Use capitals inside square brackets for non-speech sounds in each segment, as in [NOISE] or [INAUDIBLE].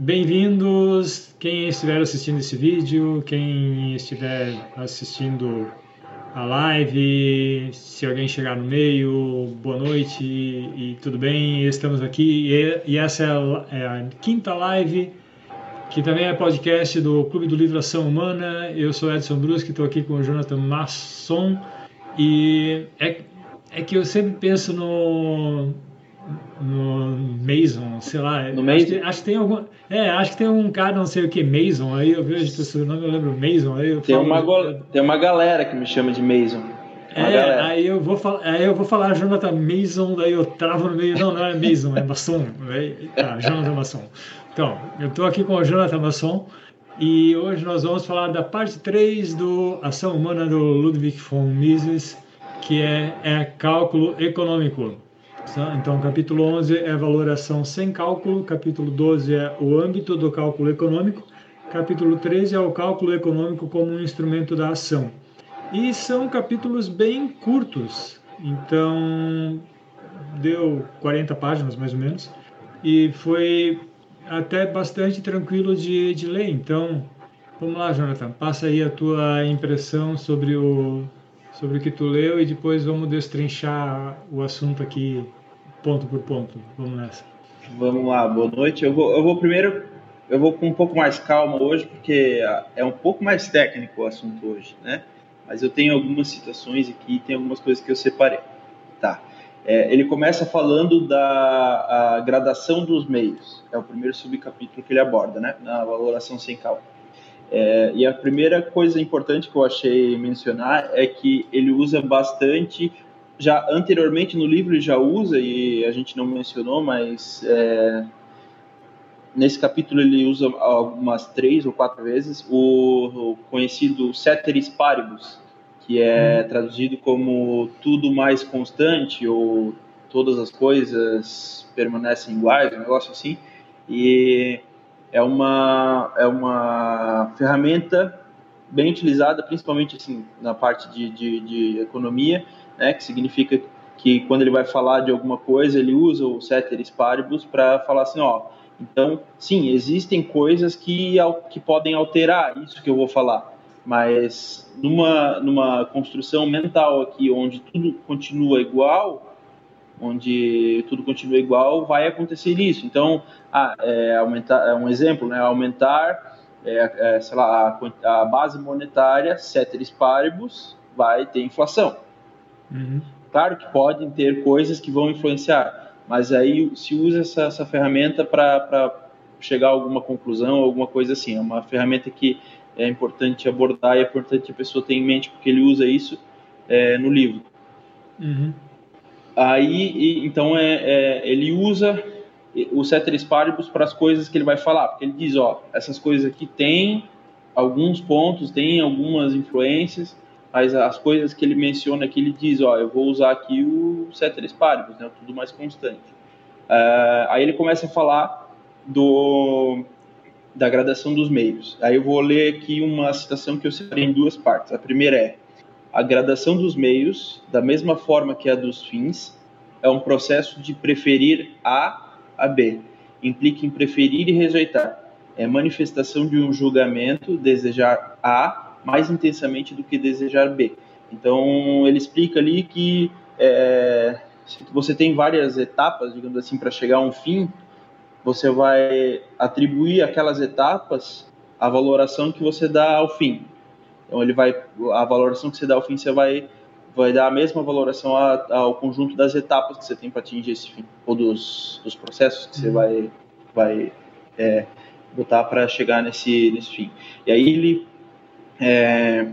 Bem-vindos, quem estiver assistindo esse vídeo, quem estiver assistindo a live, se alguém chegar no meio, boa noite e, tudo bem, estamos aqui. E, essa é a, é a, quinta live, que também é podcast do Clube do Livro Ação Humana, eu sou Edson Bruschi, estou aqui com o Jonathan Masson. E é, é que eu sempre penso no, no Mason, sei lá. No? Acho, acho, que tem algum. É, acho que tem um cara, não sei o que, Mason, aí eu vejo o nome, eu lembro Mason, aí eu tem falo, uma, go... tem uma galera que me chama de Mason. É, aí eu, vou falar, aí eu vou falar Jonathan Mason, daí eu travo no meio, não, não é Mason, é Masson. Aí, tá, Jonathan Masson. Então, eu estou aqui com o Jonathan Masson e hoje nós vamos falar da parte 3 do Ação Humana do Ludwig von Mises, que é, é cálculo econômico. Então, capítulo 11 é valoração sem cálculo, capítulo 12 é o âmbito do cálculo econômico, capítulo 13 é o cálculo econômico como um instrumento da ação. E são capítulos bem curtos, então deu 40 páginas mais ou menos, e foi até bastante tranquilo de, de ler. Então, vamos lá, Jonathan, passa aí a tua impressão sobre o, sobre o que tu leu e depois vamos destrinchar o assunto aqui ponto por ponto. Vamos nessa. Vamos lá, boa noite. Eu vou, eu vou primeiro, eu vou com um pouco mais calma hoje, porque é um pouco mais técnico o assunto hoje, né? Mas eu tenho algumas citações aqui, tem algumas coisas que eu separei. Tá. É, ele começa falando da gradação dos meios. É o primeiro subcapítulo que ele aborda, né? Na valoração sem cálculo. É, e a primeira coisa importante que eu achei mencionar é que ele usa bastante já anteriormente no livro ele já usa e a gente não mencionou, mas é, nesse capítulo ele usa algumas três ou quatro vezes o, o conhecido ceteris paribus, que é hum. traduzido como tudo mais constante ou todas as coisas permanecem iguais, um negócio assim. E é uma é uma ferramenta bem utilizada, principalmente assim na parte de, de, de economia né, que significa que quando ele vai falar de alguma coisa, ele usa o ceteris paribus para falar assim, ó, então, sim, existem coisas que, que podem alterar isso que eu vou falar, mas numa, numa construção mental aqui, onde tudo continua igual, onde tudo continua igual, vai acontecer isso. Então, ah, é, aumentar, é um exemplo, né, aumentar, é, é, sei lá, a, a base monetária, ceteris paribus, vai ter inflação Uhum. Claro que podem ter coisas que vão influenciar, mas aí se usa essa, essa ferramenta para chegar a alguma conclusão, alguma coisa assim. É uma ferramenta que é importante abordar e é importante a pessoa ter em mente, porque ele usa isso é, no livro. Uhum. Aí, então, é, é, ele usa o ceteris paribus para as coisas que ele vai falar, porque ele diz, ó, essas coisas aqui têm alguns pontos, têm algumas influências, mas as coisas que ele menciona aqui, ele diz, ó, eu vou usar aqui o ceteris paribus, né, tudo mais constante. Uh, aí ele começa a falar do da gradação dos meios. Aí eu vou ler aqui uma citação que eu separei em duas partes. A primeira é: a gradação dos meios, da mesma forma que a dos fins, é um processo de preferir A a B. Implica em preferir e rejeitar. É manifestação de um julgamento, desejar A mais intensamente do que desejar B. Então, ele explica ali que é, você tem várias etapas, digamos assim, para chegar a um fim, você vai atribuir aquelas etapas a valoração que você dá ao fim. Então, ele vai, a valoração que você dá ao fim, você vai, vai dar a mesma valoração ao conjunto das etapas que você tem para atingir esse fim, ou dos, dos processos que você uhum. vai, vai é, botar para chegar nesse, nesse fim. E aí ele é,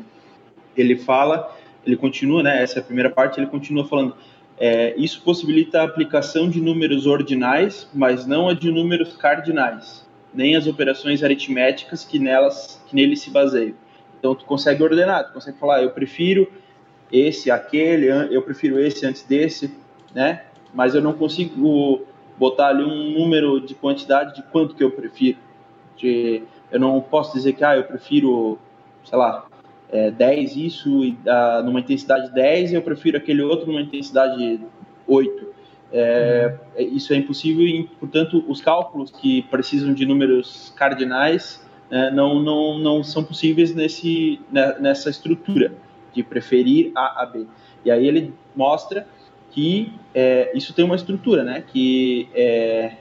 ele fala, ele continua, né, essa é a primeira parte, ele continua falando, é, isso possibilita a aplicação de números ordinais, mas não a de números cardinais, nem as operações aritméticas que nelas, que nele se baseiam. Então tu consegue ordenar, tu consegue falar, eu prefiro esse, aquele, eu prefiro esse antes desse, né? Mas eu não consigo botar ali um número de quantidade de quanto que eu prefiro. De, eu não posso dizer que ah, eu prefiro sei lá, é, 10 isso e, numa intensidade 10 eu prefiro aquele outro numa intensidade 8. É, isso é impossível e, portanto, os cálculos que precisam de números cardinais né, não, não, não são possíveis nesse, né, nessa estrutura de preferir A a B. E aí ele mostra que é, isso tem uma estrutura, né? Que é,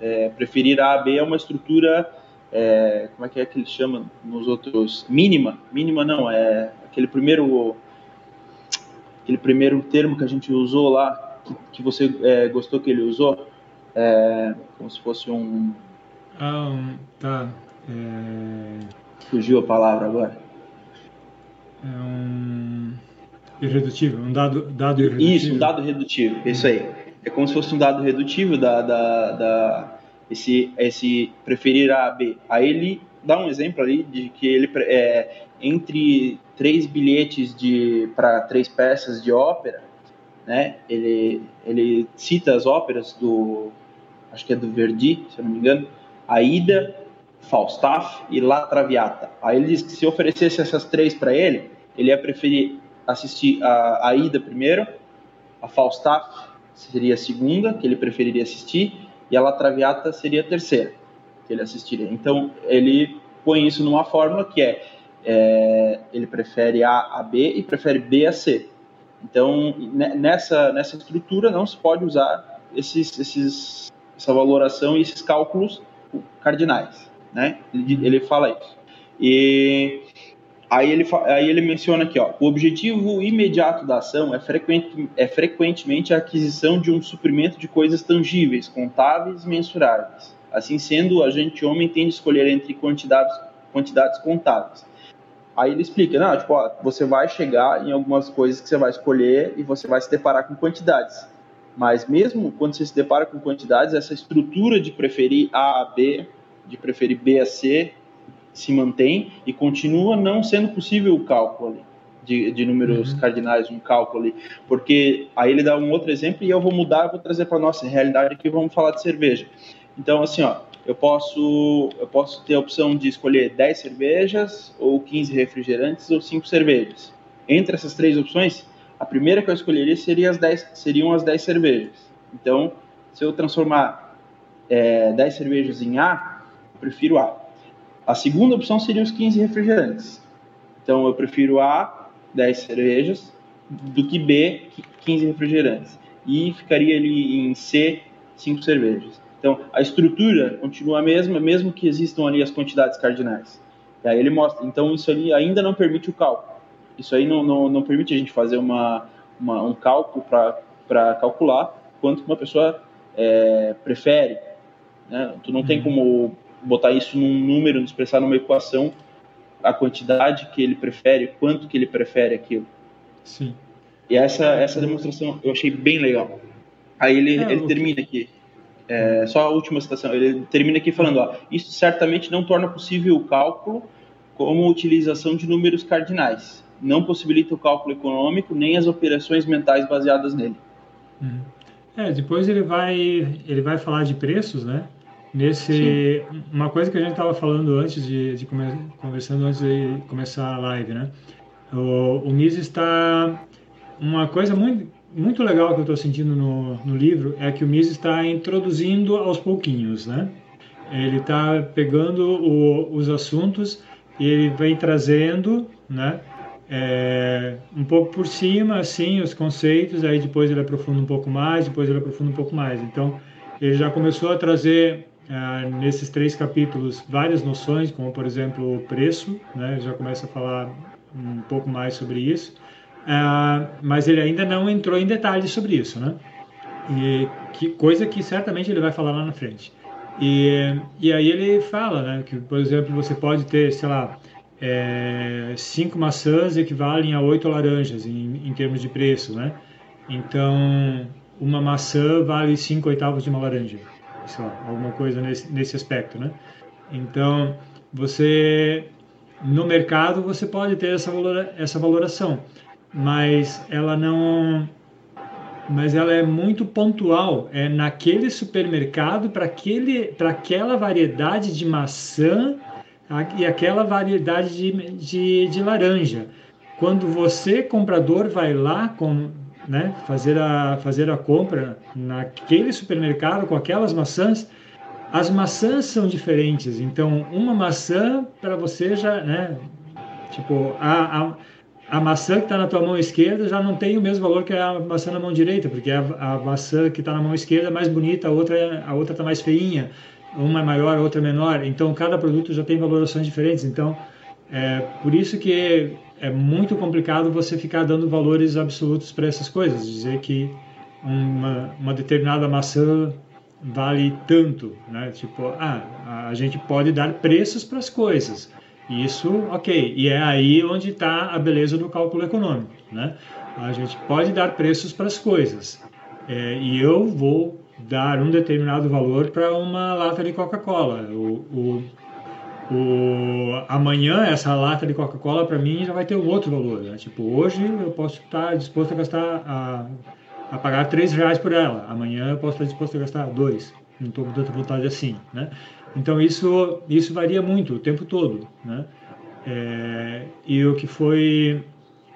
é, preferir A a B é uma estrutura, é, como é que é que ele chama nos outros? Mínima. Mínima não, é aquele primeiro, aquele primeiro termo que a gente usou lá, que, que você é, gostou que ele usou, é, como se fosse um... Ah, tá. É... Fugiu a palavra agora. É um irredutível, um dado, dado irredutível. Isso, um dado redutivo, isso aí. É como se fosse um dado redutivo da, da, da esse, esse preferir A a B. Aí ele dá um exemplo ali de que ele é, entre três bilhetes de para três peças de ópera, né? Ele ele cita as óperas do acho que é do Verdi, se eu não me engano, Aida, Falstaff e La Traviata. Aí ele diz que se oferecesse essas três para ele, ele ia preferir assistir a Aida primeiro, a Falstaff seria a segunda, que ele preferiria assistir, e a La Traviata seria a terceira, que ele assistiria. Então, ele põe isso numa fórmula que é, é ele prefere A a B e prefere B a C. Então, nessa, nessa estrutura não se pode usar esses, esses, essa valoração e esses cálculos cardinais né? Ele, ele fala isso. E aí ele, aí ele menciona aqui, ó, o objetivo imediato da ação é, frequente, é frequentemente a aquisição de um suprimento de coisas tangíveis, contáveis e mensuráveis. Assim sendo, o agente homem tem de escolher entre quantidades, quantidades contáveis. Aí ele explica, não, tipo, ó, você vai chegar em algumas coisas que você vai escolher e você vai se deparar com quantidades. Mas mesmo quando você se depara com quantidades, essa estrutura de preferir A a B de preferir B a C se mantém e continua não sendo possível o cálculo ali, de, de números uhum. cardinais, um cálculo ali, porque aí ele dá um outro exemplo e eu vou mudar, vou trazer para nossa realidade aqui, vamos falar de cerveja. Então, assim, ó, eu posso, eu posso ter a opção de escolher 10 cervejas, ou 15 refrigerantes, ou 5 cervejas. Entre essas três opções, a primeira que eu escolheria seria as 10, seriam as 10 cervejas. Então, se eu transformar é, 10 cervejas em A, prefiro A. A segunda opção seria os 15 refrigerantes. Então eu prefiro A, 10 cervejas, do que B, 15 refrigerantes. E ficaria ali em C, 5 cervejas. Então a estrutura continua a mesma, mesmo que existam ali as quantidades cardinais. E aí ele mostra. Então isso ali ainda não permite o cálculo. Isso aí não, não, não permite a gente fazer uma, uma um cálculo para calcular quanto uma pessoa é, prefere. Né? Tu não tem uhum. como botar isso num número, expressar numa equação a quantidade que ele prefere, quanto que ele prefere aquilo. Sim. E essa, essa demonstração eu achei bem legal. Aí ele, é, ele termina aqui, é, só a última citação, ele termina aqui falando, ó, isso certamente não torna possível o cálculo como utilização de números cardinais. Não possibilita o cálculo econômico nem as operações mentais baseadas nele. Uhum. É, depois ele vai, ele vai falar de preços, né? Nesse, Sim. uma coisa que a gente estava falando antes de, de come, conversando antes de começar a live, né? O, o Mises está uma coisa muito muito legal que eu estou sentindo no, no livro é que o Mises está introduzindo aos pouquinhos, né? Ele está pegando o, os assuntos e ele vem trazendo, né? É, um pouco por cima, assim, os conceitos, aí depois ele aprofunda um pouco mais, depois ele aprofunda um pouco mais. Então, ele já começou a trazer ah, nesses três capítulos várias noções, como por exemplo o preço, né? já começa a falar um pouco mais sobre isso, uh, mas ele ainda não entrou em detalhes sobre isso, né? E que coisa que certamente ele vai falar lá na frente. E, e aí ele fala, né, que por exemplo você pode ter, sei lá, é, cinco maçãs equivalem a oito laranjas em, em termos de preço, né? Então uma maçã vale cinco oitavos de uma laranja sei lá, alguma coisa nesse, nesse aspecto, né? Então, você no mercado você pode ter essa valora, essa valoração, mas ela não mas ela é muito pontual, é naquele supermercado para aquele para aquela variedade de maçã e aquela variedade de, de, de laranja. Quando você comprador vai lá com né, fazer a fazer a compra naquele supermercado com aquelas maçãs, as maçãs são diferentes. Então, uma maçã para você já, né, tipo, a, a, a maçã que está na tua mão esquerda já não tem o mesmo valor que a maçã na mão direita, porque a, a maçã que está na mão esquerda é mais bonita, a outra a outra está mais feinha, uma é maior, a outra é menor. Então, cada produto já tem valorações diferentes. Então, é por isso que é muito complicado você ficar dando valores absolutos para essas coisas, dizer que uma, uma determinada maçã vale tanto, né? Tipo, ah, a gente pode dar preços para as coisas. Isso, ok. E é aí onde está a beleza do cálculo econômico, né? A gente pode dar preços para as coisas. É, e eu vou dar um determinado valor para uma lata de Coca-Cola. O, o, o, amanhã essa lata de Coca-Cola para mim já vai ter um outro valor. Né? Tipo, hoje eu posso estar disposto a gastar a, a pagar três reais por ela. Amanhã eu posso estar disposto a gastar dois. Não estou com tanta vontade assim, né? Então isso isso varia muito o tempo todo, né? É, e o que foi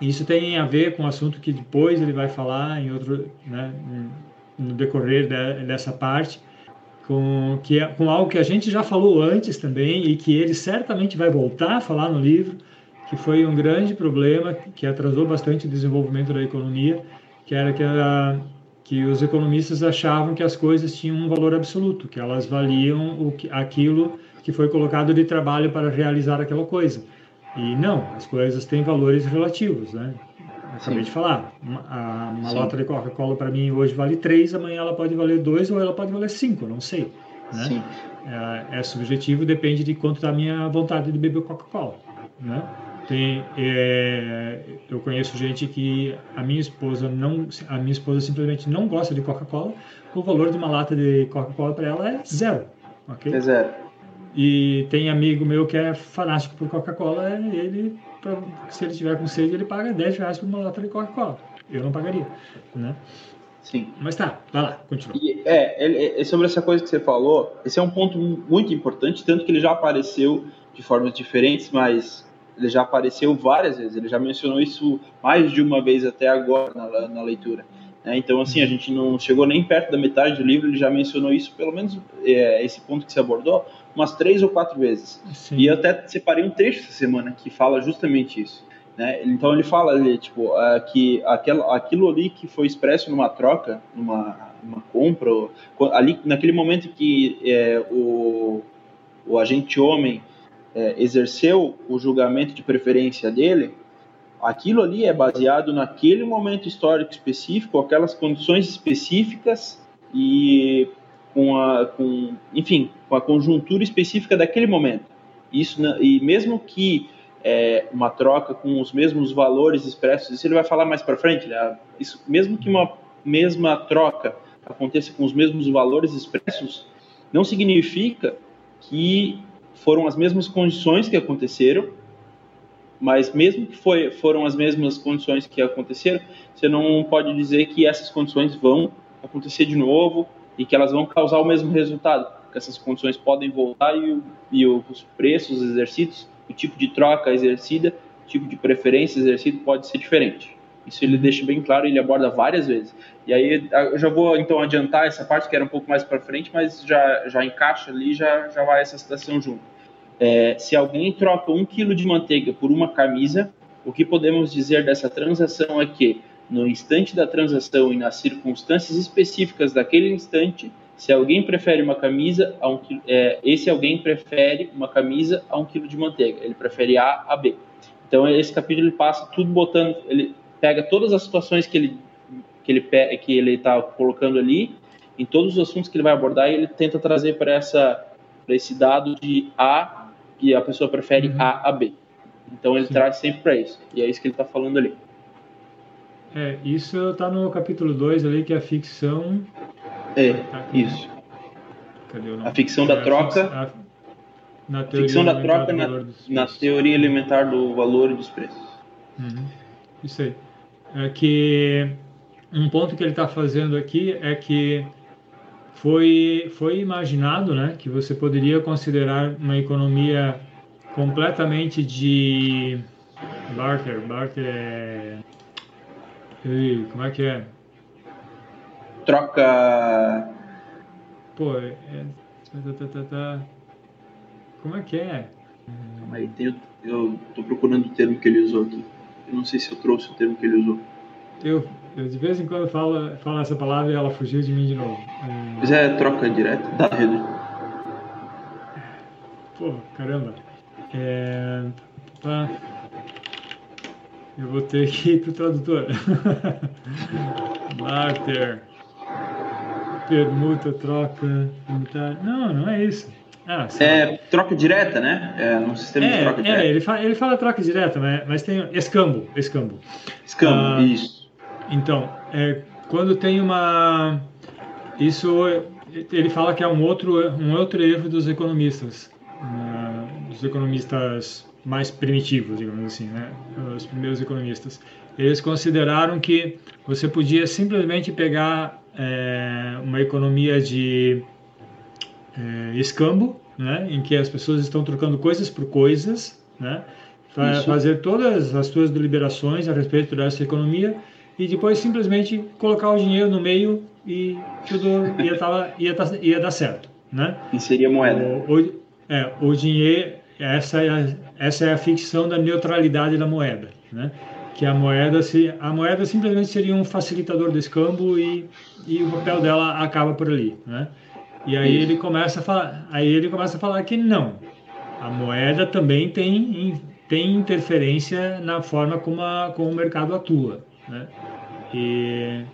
isso tem a ver com o assunto que depois ele vai falar em outro, né? No decorrer de, dessa parte, com que é, com algo que a gente já falou antes também e que ele certamente vai voltar a falar no livro, que foi um grande problema que atrasou bastante o desenvolvimento da economia, que era que, a, que os economistas achavam que as coisas tinham um valor absoluto, que elas valiam o aquilo que foi colocado de trabalho para realizar aquela coisa. E não, as coisas têm valores relativos, né? Acabei de falar, uma, uma lata de Coca-Cola para mim hoje vale 3, amanhã ela pode valer 2 ou ela pode valer 5, não sei. Né? É, é, subjetivo, depende de quanto da tá minha vontade de beber Coca-Cola. Né? Tem, é, eu conheço gente que a minha esposa não, a minha esposa simplesmente não gosta de Coca-Cola. O valor de uma lata de Coca-Cola para ela é zero, ok? É zero. E tem amigo meu que é fanático por Coca-Cola, ele, pra, se ele tiver com sede, ele paga 10 reais por uma lata de Coca-Cola. Eu não pagaria, né? Sim. Mas tá, vai lá, continua. E, é, é, sobre essa coisa que você falou, esse é um ponto muito importante, tanto que ele já apareceu de formas diferentes, mas ele já apareceu várias vezes, ele já mencionou isso mais de uma vez até agora na, na leitura. Né? Então, assim, a gente não chegou nem perto da metade do livro, ele já mencionou isso, pelo menos é, esse ponto que você abordou, umas três ou quatro vezes. Sim. E eu até separei um trecho essa semana que fala justamente isso. Né? Então, ele fala ali, tipo, uh, que aquilo, aquilo ali que foi expresso numa troca, numa, numa compra, ali, naquele momento que é, o, o agente homem é, exerceu o julgamento de preferência dele, aquilo ali é baseado naquele momento histórico específico, aquelas condições específicas e com a, com, enfim, com a conjuntura específica daquele momento. Isso e mesmo que é, uma troca com os mesmos valores expressos, isso ele vai falar mais para frente. Né? Isso, mesmo que uma mesma troca aconteça com os mesmos valores expressos, não significa que foram as mesmas condições que aconteceram, mas mesmo que foi, foram as mesmas condições que aconteceram, você não pode dizer que essas condições vão acontecer de novo e que elas vão causar o mesmo resultado, porque essas condições podem voltar e, e os preços exercidos, o tipo de troca exercida, o tipo de preferência exercido pode ser diferente. Isso ele deixa bem claro, ele aborda várias vezes. E aí eu já vou então adiantar essa parte que era um pouco mais para frente, mas já já encaixa ali, já já vai essa citação junto. É, se alguém troca um quilo de manteiga por uma camisa, o que podemos dizer dessa transação é que no instante da transação e nas circunstâncias específicas daquele instante, se alguém prefere uma camisa a um é, esse alguém prefere uma camisa a um quilo de manteiga. Ele prefere A a B. Então esse capítulo ele passa tudo botando, ele pega todas as situações que ele que ele que ele está colocando ali, em todos os assuntos que ele vai abordar, e ele tenta trazer para essa para esse dado de A e a pessoa prefere uhum. A a B. Então ele Sim. traz sempre para isso. E é isso que ele está falando ali. É, isso está no capítulo 2 ali, que é a ficção. É, tá isso. Cadê o nome? A ficção da é, troca. A, na ficção da troca na, na, teoria elementar do valor e dos preços. Uhum. Isso aí é que um ponto que ele está fazendo aqui é que foi, foi imaginado né, que você poderia considerar uma economia completamente de barter, barter é como é que é? Troca. Pô, é. Tá, tá, tá, tá. Como é que é? Aí tem, eu tô procurando o termo que ele usou aqui. Eu não sei se eu trouxe o termo que ele usou. Eu, eu de vez em quando falo, falo essa palavra e ela fugiu de mim de novo. É... Mas é troca direta da rede. Pô, caramba. É... Tá. Eu vou ter que ir pro tradutor. [LAUGHS] Barter. Permuta, troca, Não, não é isso. Ah, é troca direta, né? É um sistema é, de troca direta. É, ele fala, ele fala troca direta, mas, mas tem escambo, escambo. Escambo, ah, isso. Então, é, quando tem uma... Isso, ele fala que é um outro, um outro erro dos economistas. Uh, dos economistas mais primitivos, digamos assim, né? Os primeiros economistas. Eles consideraram que você podia simplesmente pegar é, uma economia de é, escambo, né, em que as pessoas estão trocando coisas por coisas, né, para fazer todas as suas deliberações a respeito dessa economia e depois simplesmente colocar o dinheiro no meio e tudo ia, tava, ia, ia dar certo, né? Inserir a moeda. O, o, é, o dinheiro, essa é, a, essa é a ficção da neutralidade da moeda, né? Que a moeda, se, a moeda simplesmente seria um facilitador do escambo e, e o papel dela acaba por ali, né? E aí ele começa a falar, aí ele começa a falar que não. A moeda também tem, tem interferência na forma como, a, como o mercado atua, né? E,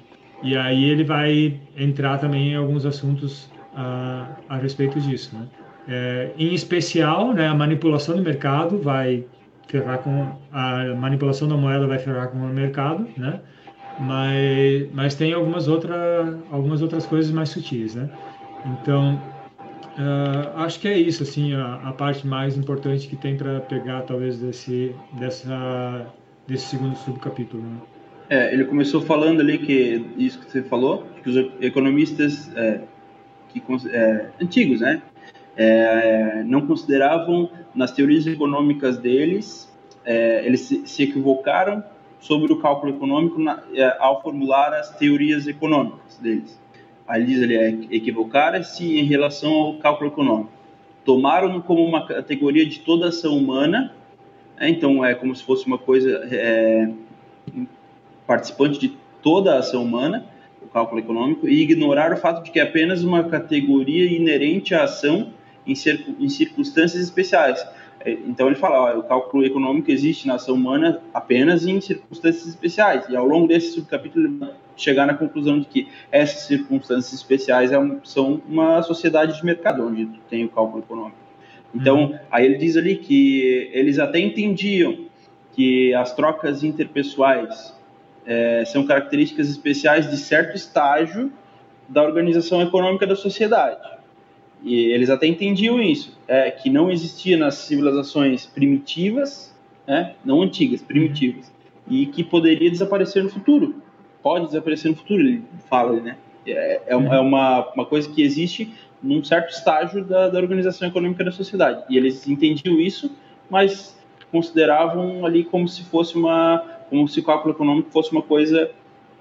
e aí ele vai entrar também em alguns assuntos a, a respeito disso, né? É, em especial, né, a manipulação do mercado vai ferrar com a manipulação da moeda vai ferrar com o mercado, né? Mas, mas tem algumas outras algumas outras coisas mais sutis, né? Então, uh, acho que é isso, assim, a, a, parte mais importante que tem para pegar, talvez, desse, dessa, desse segundo subcapítulo. Né? É, ele começou falando ali que isso que você falou, que os economistas é, que, é, antigos, né, é, não consideravam nas teorias econômicas deles, é, eles se, se, equivocaram sobre o cálculo econômico na, é, ao formular as teorias econômicas deles a Lisa é equivocara-se em relação ao cálculo econômico. Tomaram como uma categoria de toda ação humana, né? então é como se fosse uma coisa participante de toda a ação humana, o cálculo econômico, e ignorar o fato de que é apenas uma categoria inerente à ação em, em circunstâncias especiais. É, então ele fala, ó, o cálculo econômico existe na ação humana apenas em circunstâncias especiais. E ao longo desse subcapítulo ele vai chegar na conclusão de que essas circunstâncias especiais é são uma sociedade de mercado onde tem o cálculo econômico. Então, uhum. aí ele diz ali que eles até entendiam que as trocas interpessoais é, são características especiais de certo estágio da organização econômica da sociedade. E eles até entendiam isso, é, que não existia nas civilizações primitivas, né, não antigas, primitivas, e que poderia desaparecer no futuro. Pode desaparecer no futuro, ele fala, né? É, é, é uma, uma coisa que existe num certo estágio da, da organização econômica da sociedade. E eles entendiam isso, mas consideravam ali como se fosse uma, como se o cálculo econômico fosse uma coisa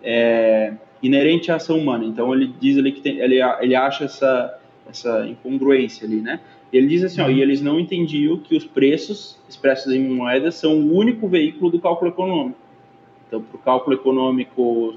é, inerente à ação humana. Então ele diz ali que tem, ele, ele acha essa essa incongruência ali, né? Ele diz assim, ó, e eles não entendiam que os preços expressos em moedas são o único veículo do cálculo econômico. Então, para o cálculo econômico,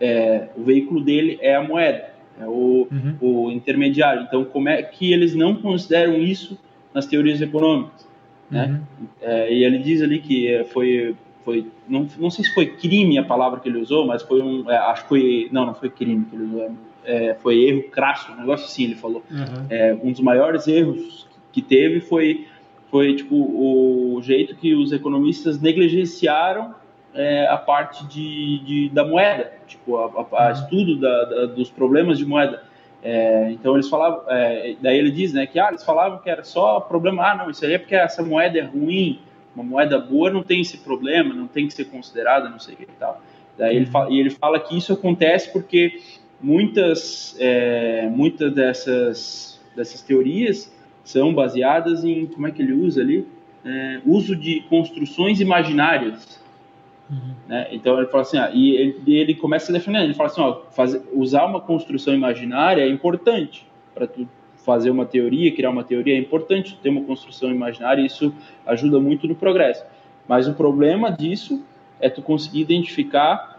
é, o veículo dele é a moeda, é o, uhum. o intermediário. Então, como é que eles não consideram isso nas teorias econômicas? Né? Uhum. É, e ele diz ali que foi foi não, não sei se foi crime a palavra que ele usou, mas foi um é, acho que foi não não foi crime que ele usou é, foi erro crasso, um negócio assim, ele falou. Uhum. É, um dos maiores erros que teve foi, foi tipo, o jeito que os economistas negligenciaram é, a parte de, de, da moeda, tipo, a, a, a uhum. estudo da, da, dos problemas de moeda. É, então eles falavam, é, daí ele diz, né, que ah, eles falavam que era só problema, ah, não, isso aí é porque essa moeda é ruim, uma moeda boa não tem esse problema, não tem que ser considerada, não sei o que e tal. Daí ele uhum. fala, e ele fala que isso acontece porque muitas, é, muitas dessas, dessas teorias são baseadas em, como é que ele usa ali? É, uso de construções imaginárias. Uhum. Né? Então ele fala assim, ah, e ele, ele, começa a defender, ele fala assim, ó, fazer, usar uma construção imaginária é importante para tu fazer uma teoria, criar uma teoria é importante ter uma construção imaginária, isso ajuda muito no progresso. Mas o problema disso é tu conseguir identificar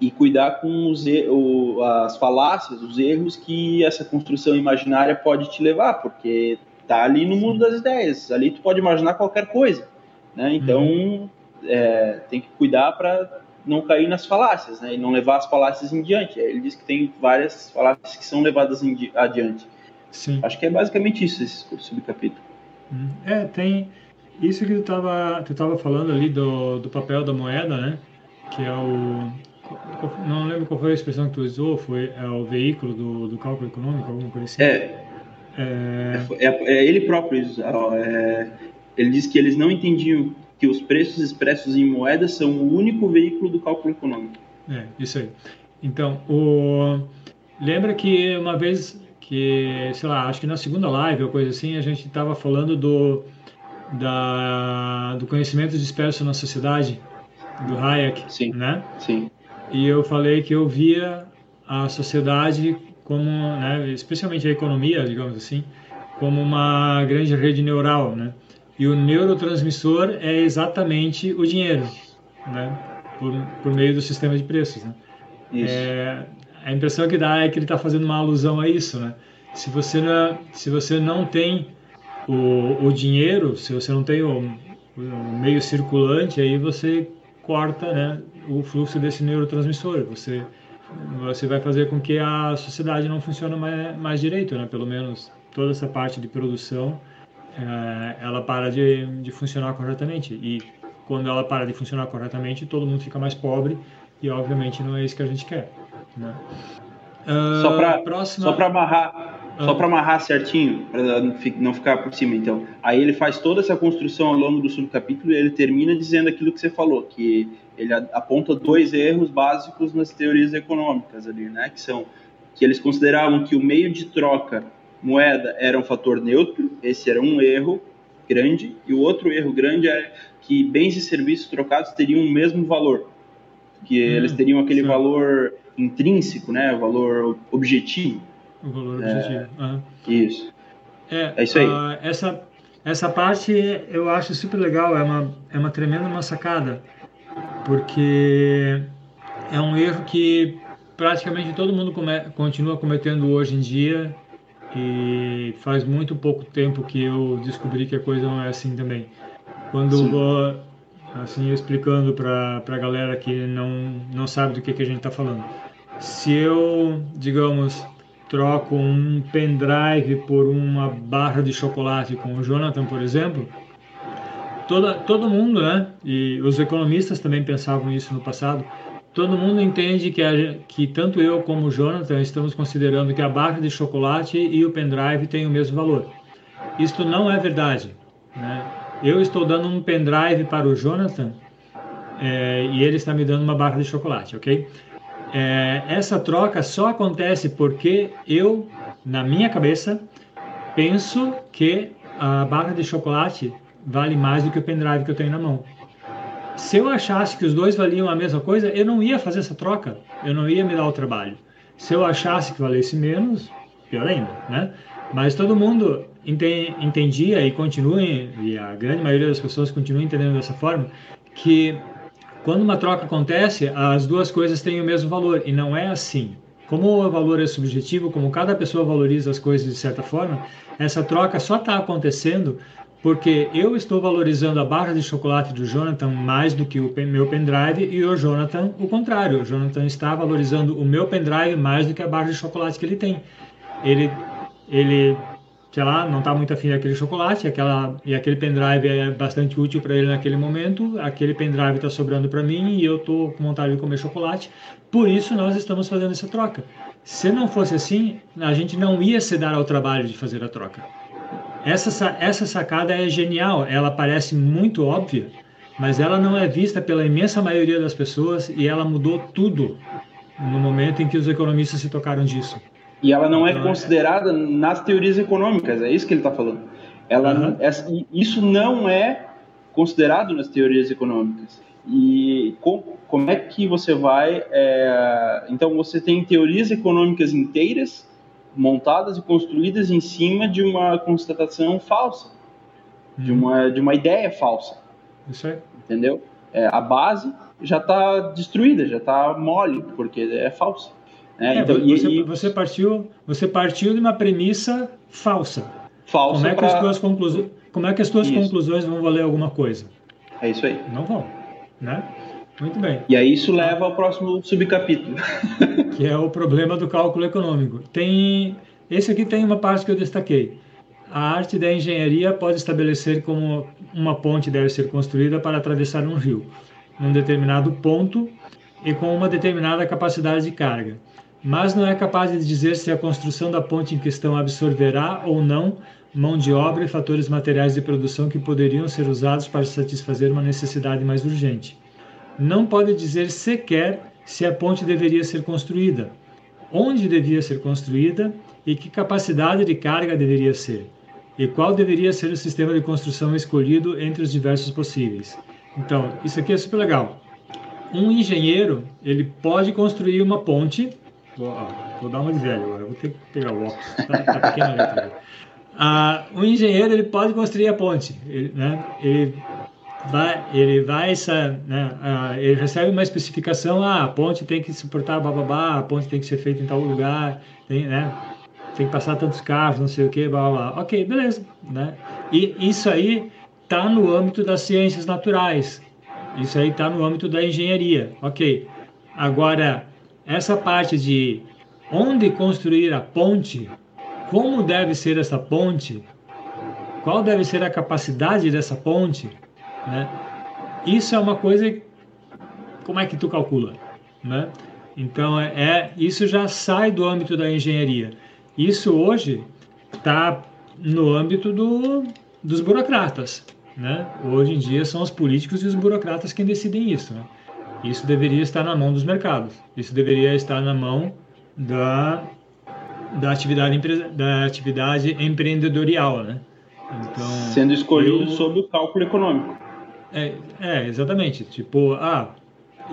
e cuidar com os, o, as falácias, os erros que essa construção imaginária pode te levar, porque tá ali no mundo das ideias, ali tu pode imaginar qualquer coisa, né? Então uhum. é, tem que cuidar para não cair nas falácias, né? E não levar as falácias em diante. Ele diz que tem várias falácias que são levadas em, adiante. Sim. Acho que é basicamente isso esse subcapítulo. Uhum. É, tem isso que tu estava tu tava falando ali do, do papel da moeda, né? Que é o não lembro qual foi a expressão que tu usou, foi é o veículo do, do cálculo econômico, alguma coisa assim. É, é... É, é, ele próprio, é, ele diz que eles não entendiam que os preços expressos em moedas são o único veículo do cálculo econômico. É, isso aí. Então, o... lembra que uma vez que, sei lá, acho que na segunda live ou coisa assim, a gente estava falando do, da, do conhecimento disperso na sociedade, do Hayek, sim, né? Sim. E eu falei que eu via a sociedade como, né, especialmente a economia, digamos assim, como uma grande rede neural, né? E o neurotransmissor é exatamente o dinheiro, né? Por, por meio do sistema de preços, né? Isso. É, a impressão que dá é que ele está fazendo uma alusão a isso, né? Se você não, se você não tem o, o dinheiro, se você não tem o, o meio circulante, aí você corta, né, o fluxo desse neurotransmissor. Você você vai fazer com que a sociedade não funcione mais, mais direito, né? Pelo menos toda essa parte de produção, é, ela para de, de funcionar corretamente. E quando ela para de funcionar corretamente, todo mundo fica mais pobre e, obviamente, não é isso que a gente quer. Né? Uh, só para próxima... só amarrar só para amarrar certinho, para não ficar por cima, então. Aí ele faz toda essa construção ao longo do subcapítulo e ele termina dizendo aquilo que você falou, que ele aponta dois erros básicos nas teorias econômicas ali, né? Que são que eles consideravam que o meio de troca moeda era um fator neutro, esse era um erro grande, e o outro erro grande é que bens e serviços trocados teriam o mesmo valor, que hum, eles teriam aquele sim. valor intrínseco, né? O valor objetivo. O valor objetivo. É, uhum. Isso. É, é isso aí. Uh, essa, essa parte eu acho super legal, é uma, é uma tremenda uma sacada, porque é um erro que praticamente todo mundo come, continua cometendo hoje em dia e faz muito pouco tempo que eu descobri que a coisa não é assim também. Quando Sim. vou assim explicando para a galera que não não sabe do que que a gente está falando. Se eu, digamos, troco um pendrive por uma barra de chocolate com o Jonathan, por exemplo, toda, todo mundo, né? E os economistas também pensavam isso no passado. Todo mundo entende que, a, que tanto eu como o Jonathan estamos considerando que a barra de chocolate e o pendrive têm o mesmo valor. Isto não é verdade. Né? Eu estou dando um pendrive para o Jonathan é, e ele está me dando uma barra de chocolate, ok? É, essa troca só acontece porque eu, na minha cabeça, penso que a barra de chocolate vale mais do que o pendrive que eu tenho na mão. Se eu achasse que os dois valiam a mesma coisa, eu não ia fazer essa troca, eu não ia me dar o trabalho. Se eu achasse que valesse menos, pior ainda, né? Mas todo mundo entendia e continua, e a grande maioria das pessoas continua entendendo dessa forma, que quando uma troca acontece, as duas coisas têm o mesmo valor e não é assim. Como o valor é subjetivo, como cada pessoa valoriza as coisas de certa forma, essa troca só está acontecendo porque eu estou valorizando a barra de chocolate do Jonathan mais do que o meu pendrive e o Jonathan o contrário. O Jonathan está valorizando o meu pendrive mais do que a barra de chocolate que ele tem. Ele, ele sei lá, não está muito afim daquele chocolate, aquela, e aquele pendrive é bastante útil para ele naquele momento, aquele pendrive está sobrando para mim e eu estou com vontade de comer chocolate, por isso nós estamos fazendo essa troca. Se não fosse assim, a gente não ia se dar ao trabalho de fazer a troca. Essa, essa sacada é genial, ela parece muito óbvia, mas ela não é vista pela imensa maioria das pessoas e ela mudou tudo no momento em que os economistas se tocaram disso. E ela não é então, considerada nas teorias econômicas, é isso que ele está falando. Ela, uhum. essa, isso não é considerado nas teorias econômicas. E com, como é que você vai. É, então, você tem teorias econômicas inteiras montadas e construídas em cima de uma constatação falsa, de, uhum. uma, de uma ideia falsa. Isso aí. Entendeu? É, a base já está destruída, já está mole, porque é falsa. Né? É, então, você, e, você, partiu, você partiu de uma premissa falsa. Falsa. Como é que pra... as tuas, conclusões, como é que as tuas conclusões vão valer alguma coisa? É isso aí. Não vão. Né? Muito bem. E aí isso leva ao próximo subcapítulo. [LAUGHS] que é o problema do cálculo econômico. Tem esse aqui tem uma parte que eu destaquei. A arte da engenharia pode estabelecer como uma ponte deve ser construída para atravessar um rio, num determinado ponto e com uma determinada capacidade de carga, mas não é capaz de dizer se a construção da ponte em questão absorverá ou não mão de obra e fatores materiais de produção que poderiam ser usados para satisfazer uma necessidade mais urgente. Não pode dizer sequer se a ponte deveria ser construída, onde devia ser construída e que capacidade de carga deveria ser, e qual deveria ser o sistema de construção escolhido entre os diversos possíveis. Então, isso aqui é super legal. Um engenheiro, ele pode construir uma ponte. Vou, ó, vou dar uma de velho agora, vou ter que pegar o óculos. Tá, tá pequena a letra. Ah, o engenheiro ele pode construir a ponte, ele, né? Ele vai, ele vai, né? Ah, ele recebe uma especificação, ah, a ponte tem que suportar bababá, a ponte tem que ser feita em tal lugar, tem, né? Tem que passar tantos carros, não sei o que, blá, blá, blá. Ok, beleza, né? E isso aí está no âmbito das ciências naturais, isso aí está no âmbito da engenharia, ok. Agora, essa parte de onde construir a ponte, como deve ser essa ponte, qual deve ser a capacidade dessa ponte, né? Isso é uma coisa, como é que tu calcula, né? Então é, isso já sai do âmbito da engenharia. Isso hoje está no âmbito do, dos burocratas, né? Hoje em dia são os políticos e os burocratas quem decidem isso, né? Isso deveria estar na mão dos mercados. Isso deveria estar na mão da da atividade, da atividade empreendedorial, né? Então, Sendo escolhido eu, sob o cálculo econômico. É, é, exatamente. Tipo, ah,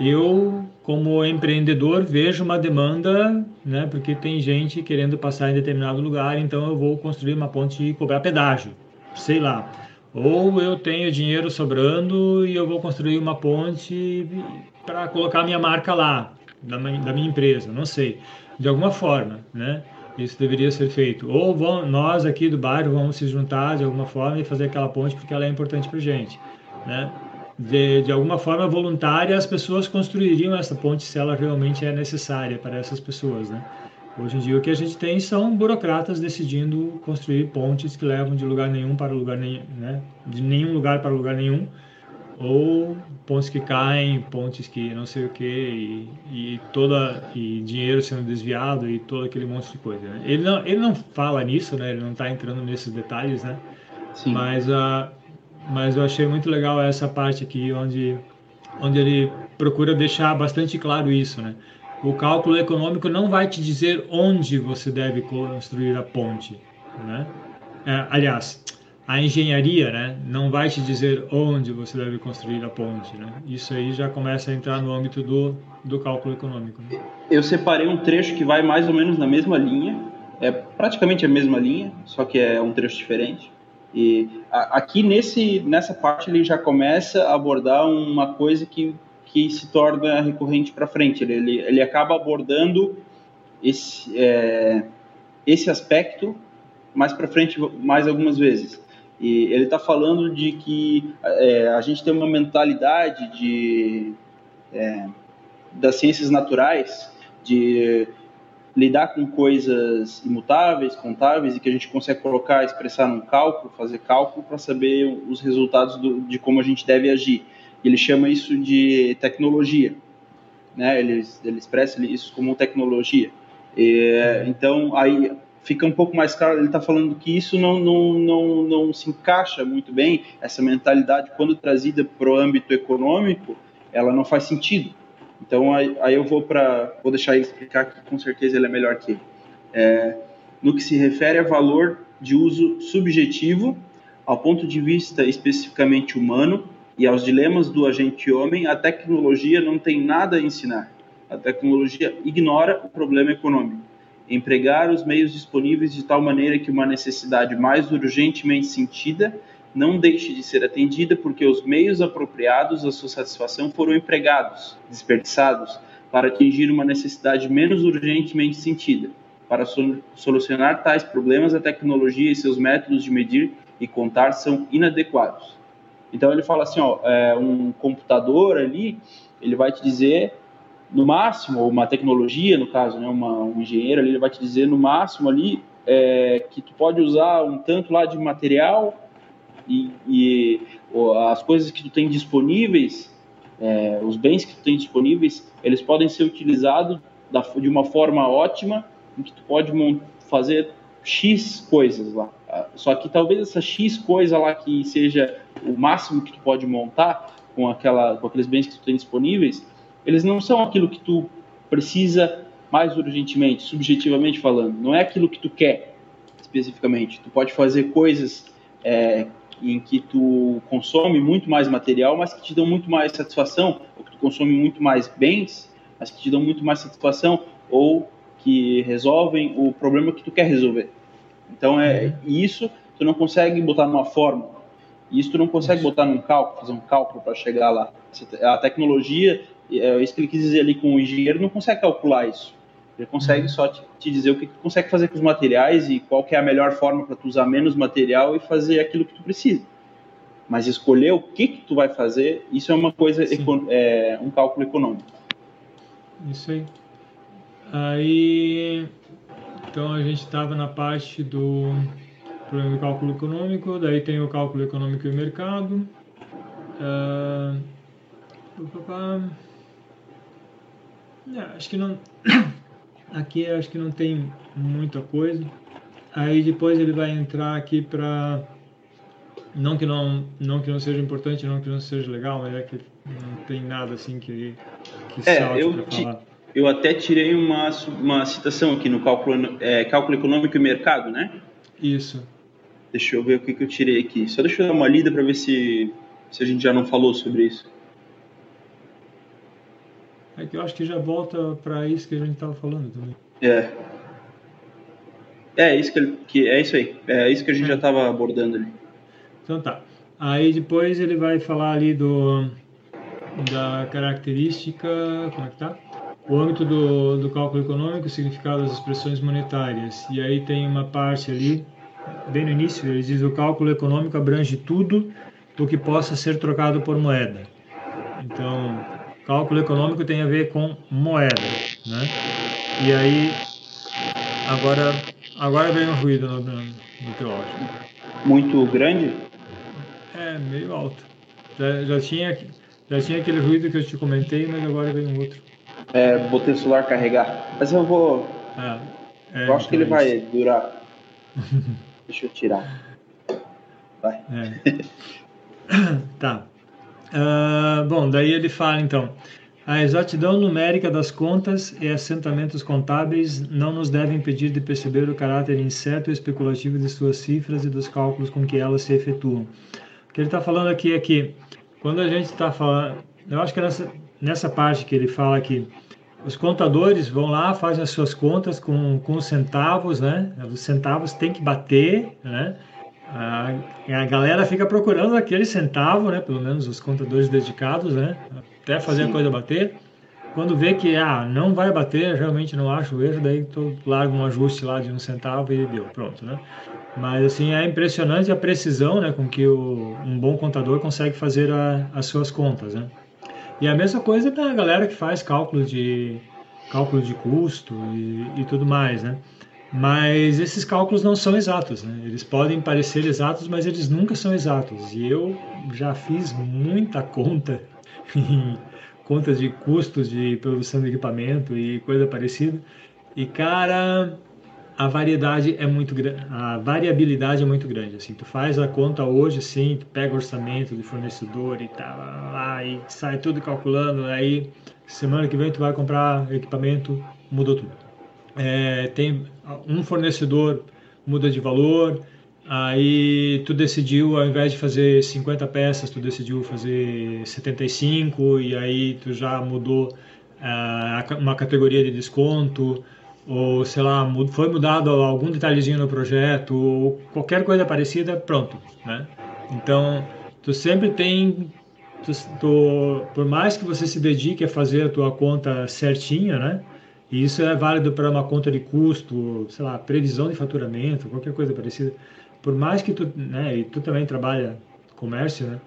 eu, como empreendedor, vejo uma demanda, né? Porque tem gente querendo passar em determinado lugar, então eu vou construir uma ponte e cobrar pedágio, sei lá. Ou eu tenho dinheiro sobrando e eu vou construir uma ponte para colocar minha marca lá, da da minha empresa, não sei. De alguma forma, né? Isso deveria ser feito. Ou vão, nós aqui do bairro vamos se juntar de alguma forma e fazer aquela ponte porque ela é importante para gente, né? De, de alguma forma voluntária, as pessoas construiriam essa ponte se ela realmente é necessária para essas pessoas, né? Hoje em dia o que a gente tem são burocratas decidindo construir pontes que levam de lugar nenhum para lugar nenhum, né? De nenhum lugar para lugar nenhum ou pontes que caem, pontes que não sei o que e, e, toda e dinheiro sendo desviado e todo aquele monte de coisa. Né? Ele não ele não fala nisso, né? Ele não está entrando nesses detalhes, né? Sim. Mas a uh, mas eu achei muito legal essa parte aqui onde onde ele procura deixar bastante claro isso, né? O cálculo econômico não vai te dizer onde você deve construir a ponte, né? É, aliás, a engenharia né, não vai te dizer onde você deve construir a ponte. Né? Isso aí já começa a entrar no âmbito do, do cálculo econômico. Né? Eu separei um trecho que vai mais ou menos na mesma linha, é praticamente a mesma linha, só que é um trecho diferente. E aqui nesse, nessa parte ele já começa a abordar uma coisa que, que se torna recorrente para frente. Ele, ele, ele, acaba abordando esse, é, esse aspecto mais para frente mais algumas vezes. E ele está falando de que é, a gente tem uma mentalidade de, é, das ciências naturais, de lidar com coisas imutáveis, contáveis, e que a gente consegue colocar, expressar num cálculo, fazer cálculo para saber os resultados do, de como a gente deve agir. Ele chama isso de tecnologia. Né? Ele, ele expressa isso como tecnologia. E, então, aí fica um pouco mais claro, ele está falando que isso não, não, não, não se encaixa muito bem, essa mentalidade, quando trazida para o âmbito econômico, ela não faz sentido. Então, aí, aí eu vou para, vou deixar ele explicar que com certeza ele é melhor que ele. É, no que se refere a valor de uso subjetivo, ao ponto de vista especificamente humano, E aos dilemas do agente homem, a tecnologia não tem nada a ensinar. A tecnologia ignora o problema econômico. Empregar os meios disponíveis de tal maneira que uma necessidade mais urgentemente sentida não deixe de ser atendida porque os meios apropriados à sua satisfação foram empregados, desperdiçados, para atingir uma necessidade menos urgentemente sentida. Para solucionar tais problemas, a tecnologia e seus métodos de medir e contar são inadequados. Então ele fala assim, ó, é, um computador ali, ele vai te dizer no máximo, ou uma tecnologia no caso, né, uma, um engenheiro ali, ele vai te dizer no máximo ali é, que tu pode usar um tanto lá de material e, e as coisas que tu tem disponíveis, é, os bens que tu tem disponíveis, eles podem ser utilizados da, de uma forma ótima, em que tu pode fazer X coisas lá. Ah, só que talvez essa X coisa lá que seja o máximo que tu pode montar com, aquela, com aqueles bens que tu tem disponíveis, eles não são aquilo que tu precisa mais urgentemente, subjetivamente falando. Não é aquilo que tu quer especificamente. Tu pode fazer coisas é, em que tu consome muito mais material, mas que te dão muito mais satisfação, ou que tu consome muito mais bens, mas que te dão muito mais satisfação, ou que resolvem o problema que tu quer resolver. Então é uhum. isso tu não consegue botar numa fórmula. Isso tu não consegue isso. botar num cálculo, fazer um cálculo para chegar lá. A tecnologia, é isso que ele quis dizer ali com o engenheiro, não consegue calcular isso. Ele consegue uhum. só te, te, dizer o que tu consegue fazer com os materiais e qual é a melhor forma para tu usar menos material e fazer aquilo que tu precisa. Mas escolher o que que tu vai fazer, isso é uma coisa, é, um cálculo econômico. Isso aí. Aí, então a gente estava na parte do problema do cálculo econômico, daí tem o cálculo econômico e mercado. Uh, acho que não [COUGHS] Aqui acho que não tem muita coisa. Aí depois ele vai entrar aqui para não que não não que não seja importante, não que não seja legal, mas é que não tem nada assim que que é, eu falar. Eu até tirei uma, uma citação aqui no cálculo, é, cálculo econômico e mercado, né? Isso. Deixa eu ver o que, que eu tirei aqui. Só deixa eu dar uma lida para ver se, se a gente já não falou sobre isso. É que eu acho que já volta para isso que a gente estava falando também. É. É isso que, que é isso aí. É isso que a gente é. já estava abordando ali. Então tá. Aí depois ele vai falar ali do da característica, como é que tá? O âmbito do, do cálculo econômico, o significado das expressões monetárias. E aí tem uma parte ali, bem no início, ele diz o cálculo econômico abrange tudo o que possa ser trocado por moeda. Então, Cálculo econômico tem a ver com moeda, né? E aí, agora, agora vem um ruído no, no, no teu áudio. Muito grande? É, meio alto. Já, já, tinha, já tinha aquele ruído que eu te comentei, mas agora vem um outro. É, botei o celular carregar. Mas eu vou... É, é, eu acho então que ele é vai durar. [LAUGHS] Deixa eu tirar. Vai. É. [COUGHS] tá. Uh, bom, daí ele fala então: a exatidão numérica das contas e assentamentos contábeis não nos deve impedir de perceber o caráter incerto e especulativo de suas cifras e dos cálculos com que elas se efetuam. O que ele está falando aqui é que, quando a gente está falando, eu acho que nessa, nessa parte que ele fala que os contadores vão lá, fazem as suas contas com, com centavos, né? Os centavos têm que bater, né? A, a galera fica procurando aquele centavo, né? Pelo menos os contadores dedicados, né? Até fazer Sim. a coisa bater. Quando vê que ah, não vai bater, realmente não acho o erro, daí tu larga um ajuste lá de um centavo e deu, pronto, né? Mas assim é impressionante a precisão, né, com que o, um bom contador consegue fazer a, as suas contas, né? E a mesma coisa da galera que faz cálculo de cálculo de custo e, e tudo mais, né? Mas esses cálculos não são exatos, né? Eles podem parecer exatos, mas eles nunca são exatos. E eu já fiz muita conta [LAUGHS] em contas de custos de produção de equipamento e coisa parecida. E cara, a variedade é muito a variabilidade é muito grande. Assim, tu faz a conta hoje, sim, tu pega orçamento do fornecedor e tal, lá, e sai tudo calculando. Aí semana que vem tu vai comprar equipamento, mudou tudo. É, tem um fornecedor muda de valor Aí tu decidiu, ao invés de fazer 50 peças, tu decidiu fazer 75 e aí tu já mudou uh, uma categoria de desconto ou sei lá, foi mudado algum detalhezinho no projeto ou qualquer coisa parecida, pronto, né? Então, tu sempre tem tu, tu, por mais que você se dedique a fazer a tua conta certinha, né? E isso é válido para uma conta de custo, sei lá, previsão de faturamento, qualquer coisa parecida. Por mais que tu, né, e tu também trabalha comércio, né?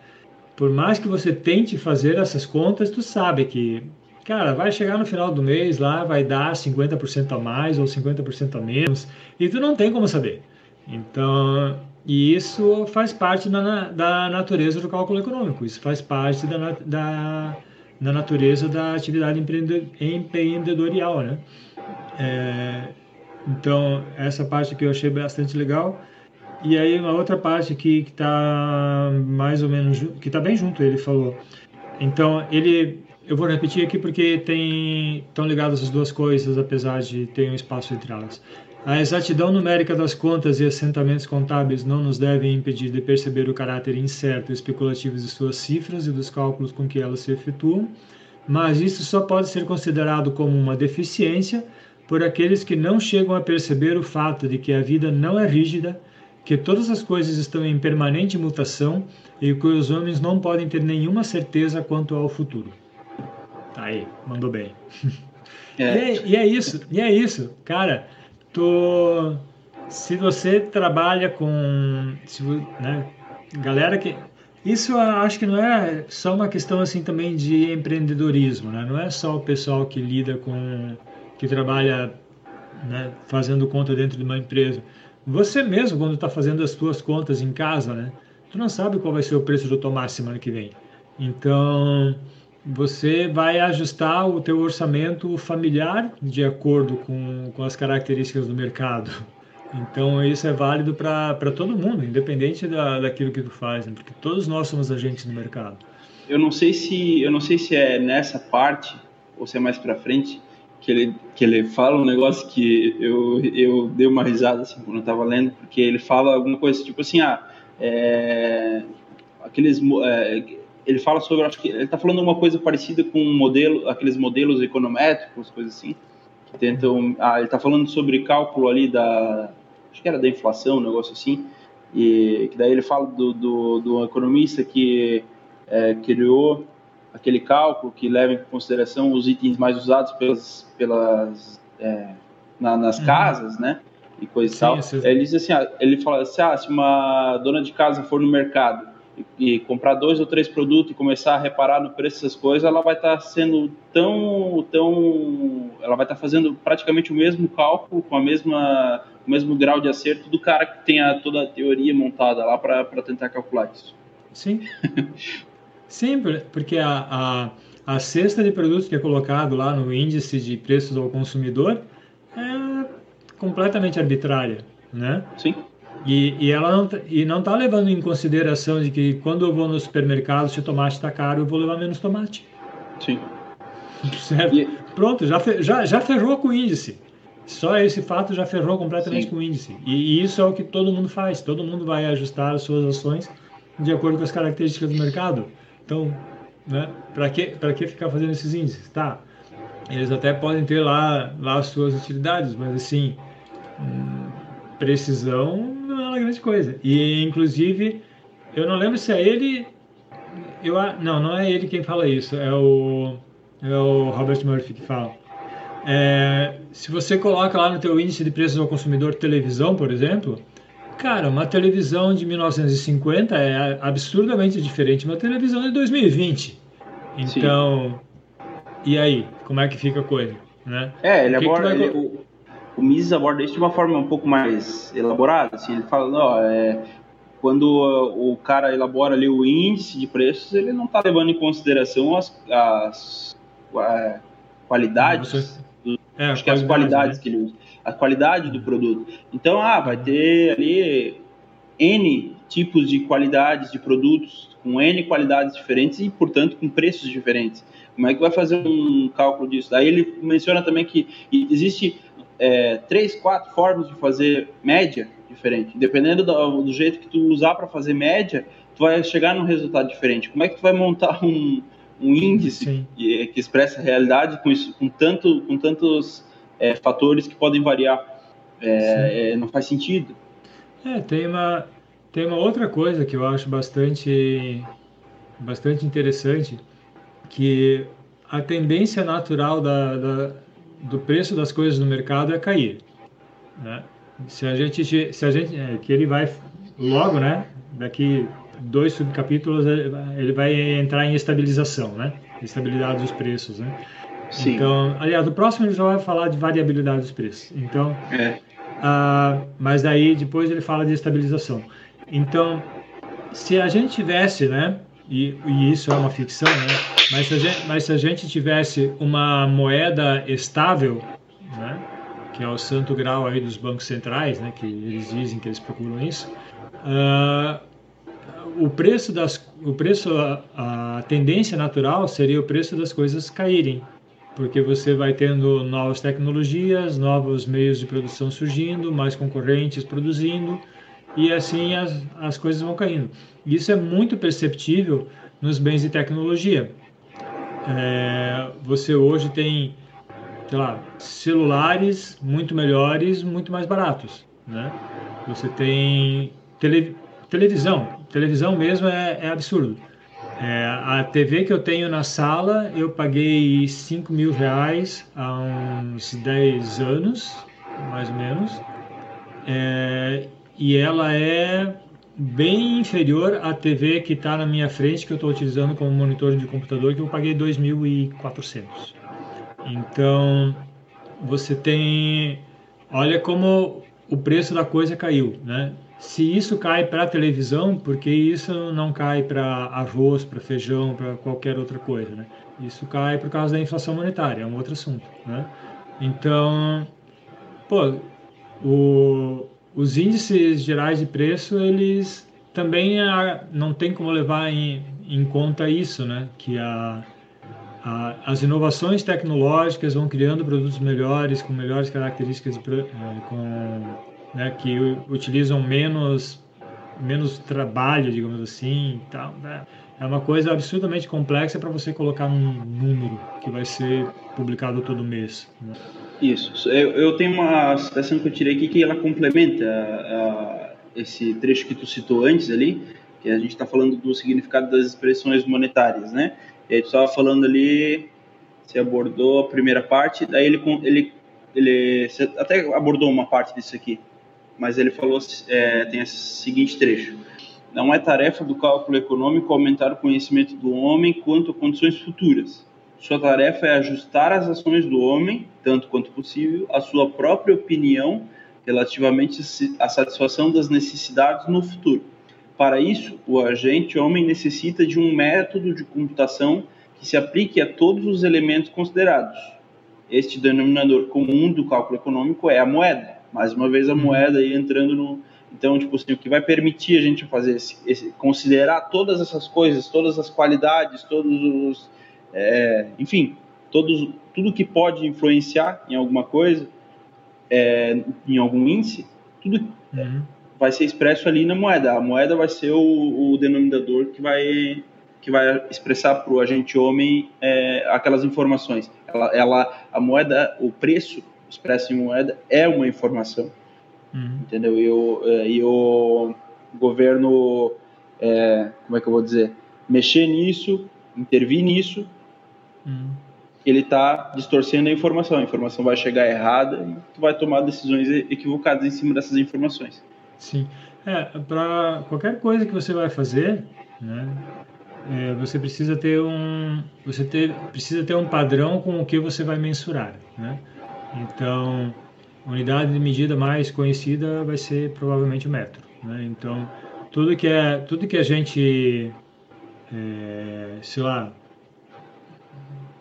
Por mais que você tente fazer essas contas, tu sabe que, cara, vai chegar no final do mês lá, vai dar 50% a mais ou 50% a menos, e tu não tem como saber. Então, e isso faz parte da, da natureza do cálculo econômico, isso faz parte da, da, da natureza da atividade empreendedorial, né? É, então, essa parte que eu achei bastante legal. E aí, uma outra parte que está mais ou menos, que está bem junto, ele falou. Então, ele, eu vou repetir aqui porque tem, estão ligadas as duas coisas, apesar de ter um espaço entre elas. A exatidão numérica das contas e assentamentos contábeis não nos devem impedir de perceber o caráter incerto e especulativo de suas cifras e dos cálculos com que elas se efetuam, mas isso só pode ser considerado como uma deficiência por aqueles que não chegam a perceber o fato de que a vida não é rígida, que todas as coisas estão em permanente mutação e que os homens não podem ter nenhuma certeza quanto ao futuro. Tá aí, mandou bem. É. E, é, e é isso, e é isso, cara tu, se você trabalha com, se, né, galera que isso eu acho que não é só uma questão assim também de empreendedorismo, né? Não é só o pessoal que lida com, que trabalha né, fazendo conta dentro de uma empresa. Você mesmo, quando está fazendo as suas contas em casa, né? Tu não sabe qual vai ser o preço do tomate semana que vem. Então, você vai ajustar o teu orçamento familiar de acordo com, com as características do mercado. Então isso é válido para todo mundo, independente da, daquilo que tu faz, né? porque todos nós somos agentes do mercado. Eu não sei se eu não sei se é nessa parte ou se é mais para frente que ele que ele fala um negócio que eu eu dei uma risada assim quando eu estava lendo, porque ele fala alguma coisa tipo assim, ah, é, aqueles é, ele fala sobre, acho que ele está falando uma coisa parecida com um modelo, aqueles modelos econométricos, coisas assim, que tentam, ah, ele está falando sobre cálculo ali da, acho que era da inflação, um negócio assim, e que daí ele fala do, do, do economista que é, criou aquele cálculo que leva em consideração os itens mais usados pelas, pelas é, na, nas uhum. casas, né? E coisa e tal. Ele diz assim, ah, ele fala assim, ah, se uma dona de casa for no mercado e comprar dois ou três produtos e começar a reparar no preço dessas coisas, ela vai estar tá sendo tão, tão, ela vai estar tá fazendo praticamente o mesmo cálculo com a mesma, o mesmo grau de acerto do cara que tem a, toda a teoria montada lá para tentar calcular isso. Sim. Sim, porque a, a, a cesta de produtos que é colocado lá no índice de preços ao consumidor é completamente arbitrária, né? Sim. E, e ela não, tá, e não está levando em consideração de que quando eu vou no supermercado, se o tomate está caro, eu vou levar menos tomate. Sim. Certo? E... Pronto, já, já, já ferrou com o índice. Só esse fato já ferrou completamente Sim. com o índice. E, e, isso é o que todo mundo faz. Todo mundo vai ajustar as suas ações de acordo com as características do mercado. Então, né, para que, que ficar fazendo esses índices? Tá, eles até podem ter lá, lá as suas utilidades, mas assim, hum, precisão grande coisa. E, inclusive, eu não lembro se é ele. Eu, não, não é ele quem fala isso, é o, é o Robert Murphy que fala. É, se você coloca lá no teu índice de preços ao consumidor televisão, por exemplo, cara, uma televisão de 1950 é absurdamente diferente de uma televisão de 2020. Então, Sim. e aí, como é que fica a coisa? Né? É, ele aborda, vai... ele, o Mises aborda isso de uma forma um pouco mais elaborada. Assim, ele fala, ó, é, quando o cara elabora ali o índice de preços, ele não está levando em consideração as, as qualidades, do, é, acho que as qualidades né? que ele usa, a qualidade do produto. Então, ah, vai ter ali N tipos de qualidades de produtos, com N qualidades diferentes e, portanto, com preços diferentes. Como é que vai fazer um cálculo disso? Daí ele menciona também que existe é, três, quatro formas de fazer média, diferente. Dependendo do, do jeito que tu usar para fazer média, tu vai chegar num resultado diferente. Como é que tu vai montar [LAUGHS] um, um índice que, que, expressa a realidade com, isso, com, tanto, com tantos é, fatores que podem variar? É, é, não faz sentido. É, tem uma, tem uma outra coisa que eu acho bastante, bastante interessante, que a tendência natural da, da, do preço das coisas no mercado é cair. Né? Se a gente, se a gente, é, que ele vai logo, né? Daqui dois subcapítulos ele vai entrar em estabilização, né? Estabilidade dos preços, né? Sim. Então, aliás, o próximo ele já vai falar de variabilidade dos preços. Então, é. ah, mas daí depois ele fala de estabilização. Então, se a gente tivesse, né? E, e isso é uma ficção, né? Mas se, a gente, mas se a gente tivesse uma moeda estável, né? Que é o santo grau aí dos bancos centrais, né? Que eles dizem que eles procuram isso. Uh, o preço das, o preço, a, a tendência natural seria o preço das coisas caírem, porque você vai tendo novas tecnologias, novos meios de produção surgindo, mais concorrentes produzindo, e assim as, as coisas vão caindo. Isso é muito perceptível nos bens de tecnologia. É, você hoje tem, sei lá, celulares muito melhores, muito mais baratos, né? Você tem tele, televisão, televisão mesmo é, é absurdo. É, a TV que eu tenho na sala, eu paguei 5 mil reais há uns 10 anos, mais ou menos. É, e ela é bem inferior à TV que está na minha frente, que eu estou utilizando como monitor de computador, que eu paguei 2.400. Então, você tem... Olha como o preço da coisa caiu, né? Se isso cai para a televisão, porque isso não cai para arroz, para feijão, para qualquer outra coisa, né? Isso cai por causa da inflação monetária, é um outro assunto, né? Então, pô, o, os índices gerais de preço, eles também a, não tem como levar em, em conta isso, né? Que a, a, as inovações tecnológicas vão criando produtos melhores, com melhores características, é, com né, que utilizam menos menos trabalho, digamos assim, tal, né? É uma coisa absurdamente complexa para você colocar num número que vai ser publicado todo mês. Né? Isso. Eu, eu, tenho uma citação que eu tirei aqui que ela complementa a, esse trecho que tu citou antes ali, que a gente está falando do significado das expressões monetárias, né? E aí tu estava falando ali, você abordou a primeira parte, daí ele, ele, ele até abordou uma parte disso aqui, mas ele falou, é, tem esse seguinte trecho. Não é tarefa do cálculo econômico aumentar o conhecimento do homem quanto a condições futuras. Sua tarefa é ajustar as ações do homem, tanto quanto possível, à sua própria opinião relativamente à satisfação das necessidades no futuro. Para isso, o agente homem necessita de um método de computação que se aplique a todos os elementos considerados. Este denominador comum do cálculo econômico é a moeda mais uma vez a uhum. moeda aí entrando no. Então, tipo assim, o que vai permitir a gente fazer esse, esse considerar todas essas coisas, todas as qualidades, todos os. É, enfim, todos, tudo que pode influenciar em alguma coisa, é, em algum índice, tudo uhum. vai ser expresso ali na moeda. A moeda vai ser o, o denominador que vai que vai expressar para o agente homem é, aquelas informações. Ela, ela, a moeda, o preço expresso em moeda é uma informação, uhum. entendeu? E o, é, e o governo, é, como é que eu vou dizer, mexer nisso, intervir nisso, uhum. ele está distorcendo a informação. A informação vai chegar errada e tu vai tomar decisões equivocadas em cima dessas informações. Sim. É, para qualquer coisa que você vai fazer, né, é, você precisa ter um você ter, precisa ter um padrão com o que você vai mensurar, né? Então, a unidade de medida mais conhecida vai ser provavelmente o metro. Né? Então, tudo que é tudo que a gente, é, sei lá,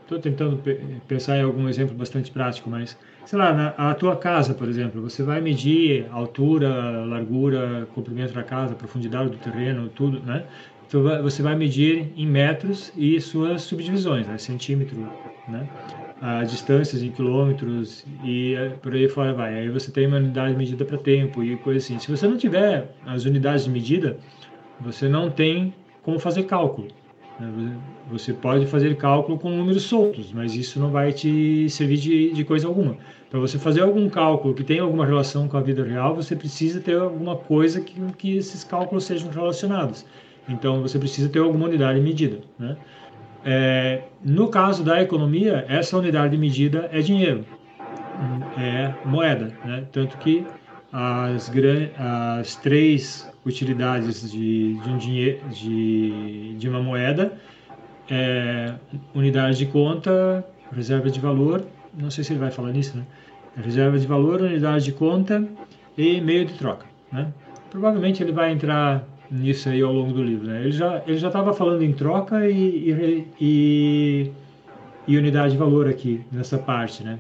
estou tentando pensar em algum exemplo bastante prático, mas sei lá, na a tua casa, por exemplo, você vai medir altura, largura, comprimento da casa, profundidade do terreno, tudo, né? então você vai medir em metros e suas subdivisões, né? centímetro, né? a distâncias em quilômetros e eh, por aí fora vai. Aí você tem uma unidade de medida para tempo e coisa assim. Se você não tiver as unidades de medida, você não tem como fazer cálculo. Você pode fazer cálculo com números soltos, mas isso não vai te servir de, de coisa alguma. Para você fazer algum cálculo que tenha alguma relação com a vida real, você precisa ter alguma coisa que, que esses cálculos sejam relacionados. Então, você precisa ter alguma unidade de medida. Né? É, no caso da economia, essa unidade de medida é dinheiro, é moeda. Né? Tanto que as, as três utilidades de, de, um dinheiro, de, de uma moeda é unidade de conta, reserva de valor, não sei se ele vai falar nisso, né? Reserva de valor, unidade de conta e meio de troca, né? Provavelmente ele vai entrar nisso aí ao longo do livro. Né? Ele já ele já estava falando em troca e, e, e, e, unidade de valor aqui nessa parte, né?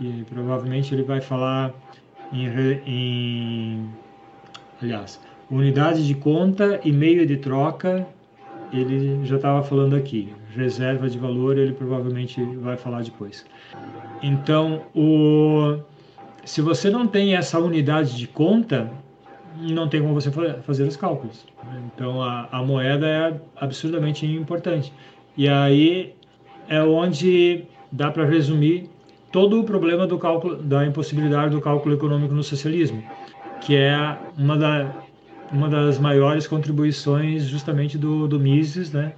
E provavelmente ele vai falar em, em aliás unidade de conta e meio de troca ele já estava falando aqui. Reserva de valor ele provavelmente vai falar depois. Então o se você não tem essa unidade de conta não tem como você fazer os cálculos. Então a, a moeda é absurdamente importante. E aí é onde dá para resumir todo o problema do cálculo, da impossibilidade do cálculo econômico no socialismo, que é uma, da, uma das maiores contribuições justamente do, do Mises, né?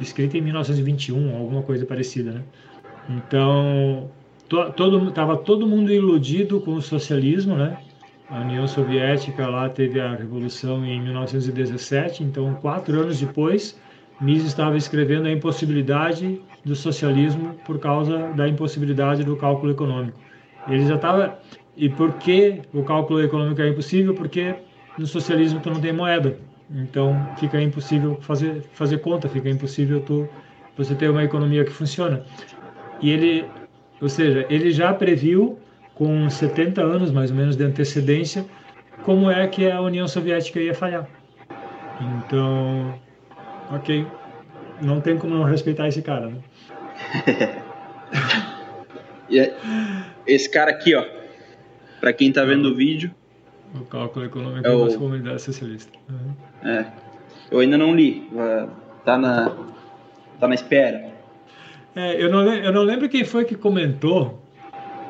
escrita em 1921, alguma coisa parecida. Né? Então, to, todo estava todo mundo iludido com o socialismo, né? A União Soviética lá teve a revolução em 1917, então quatro anos depois, Mises estava escrevendo a impossibilidade do socialismo por causa da impossibilidade do cálculo econômico. Ele já estava e por que o cálculo econômico é impossível? Porque no socialismo tu não tem moeda, então fica impossível fazer fazer conta, fica impossível tu você ter uma economia que funciona. E ele, ou seja, ele já previu com 70 anos mais ou menos de antecedência, como é que a União Soviética ia falhar. Então, ok, não tem como não respeitar esse cara, né? [LAUGHS] É, esse cara aqui, ó, para quem tá vendo o vídeo. O cálculo econômico é o... das comunidades socialistas. Uhum. É, eu ainda não li, tá na, tá na espera. É, eu, não, eu não lembro quem foi que comentou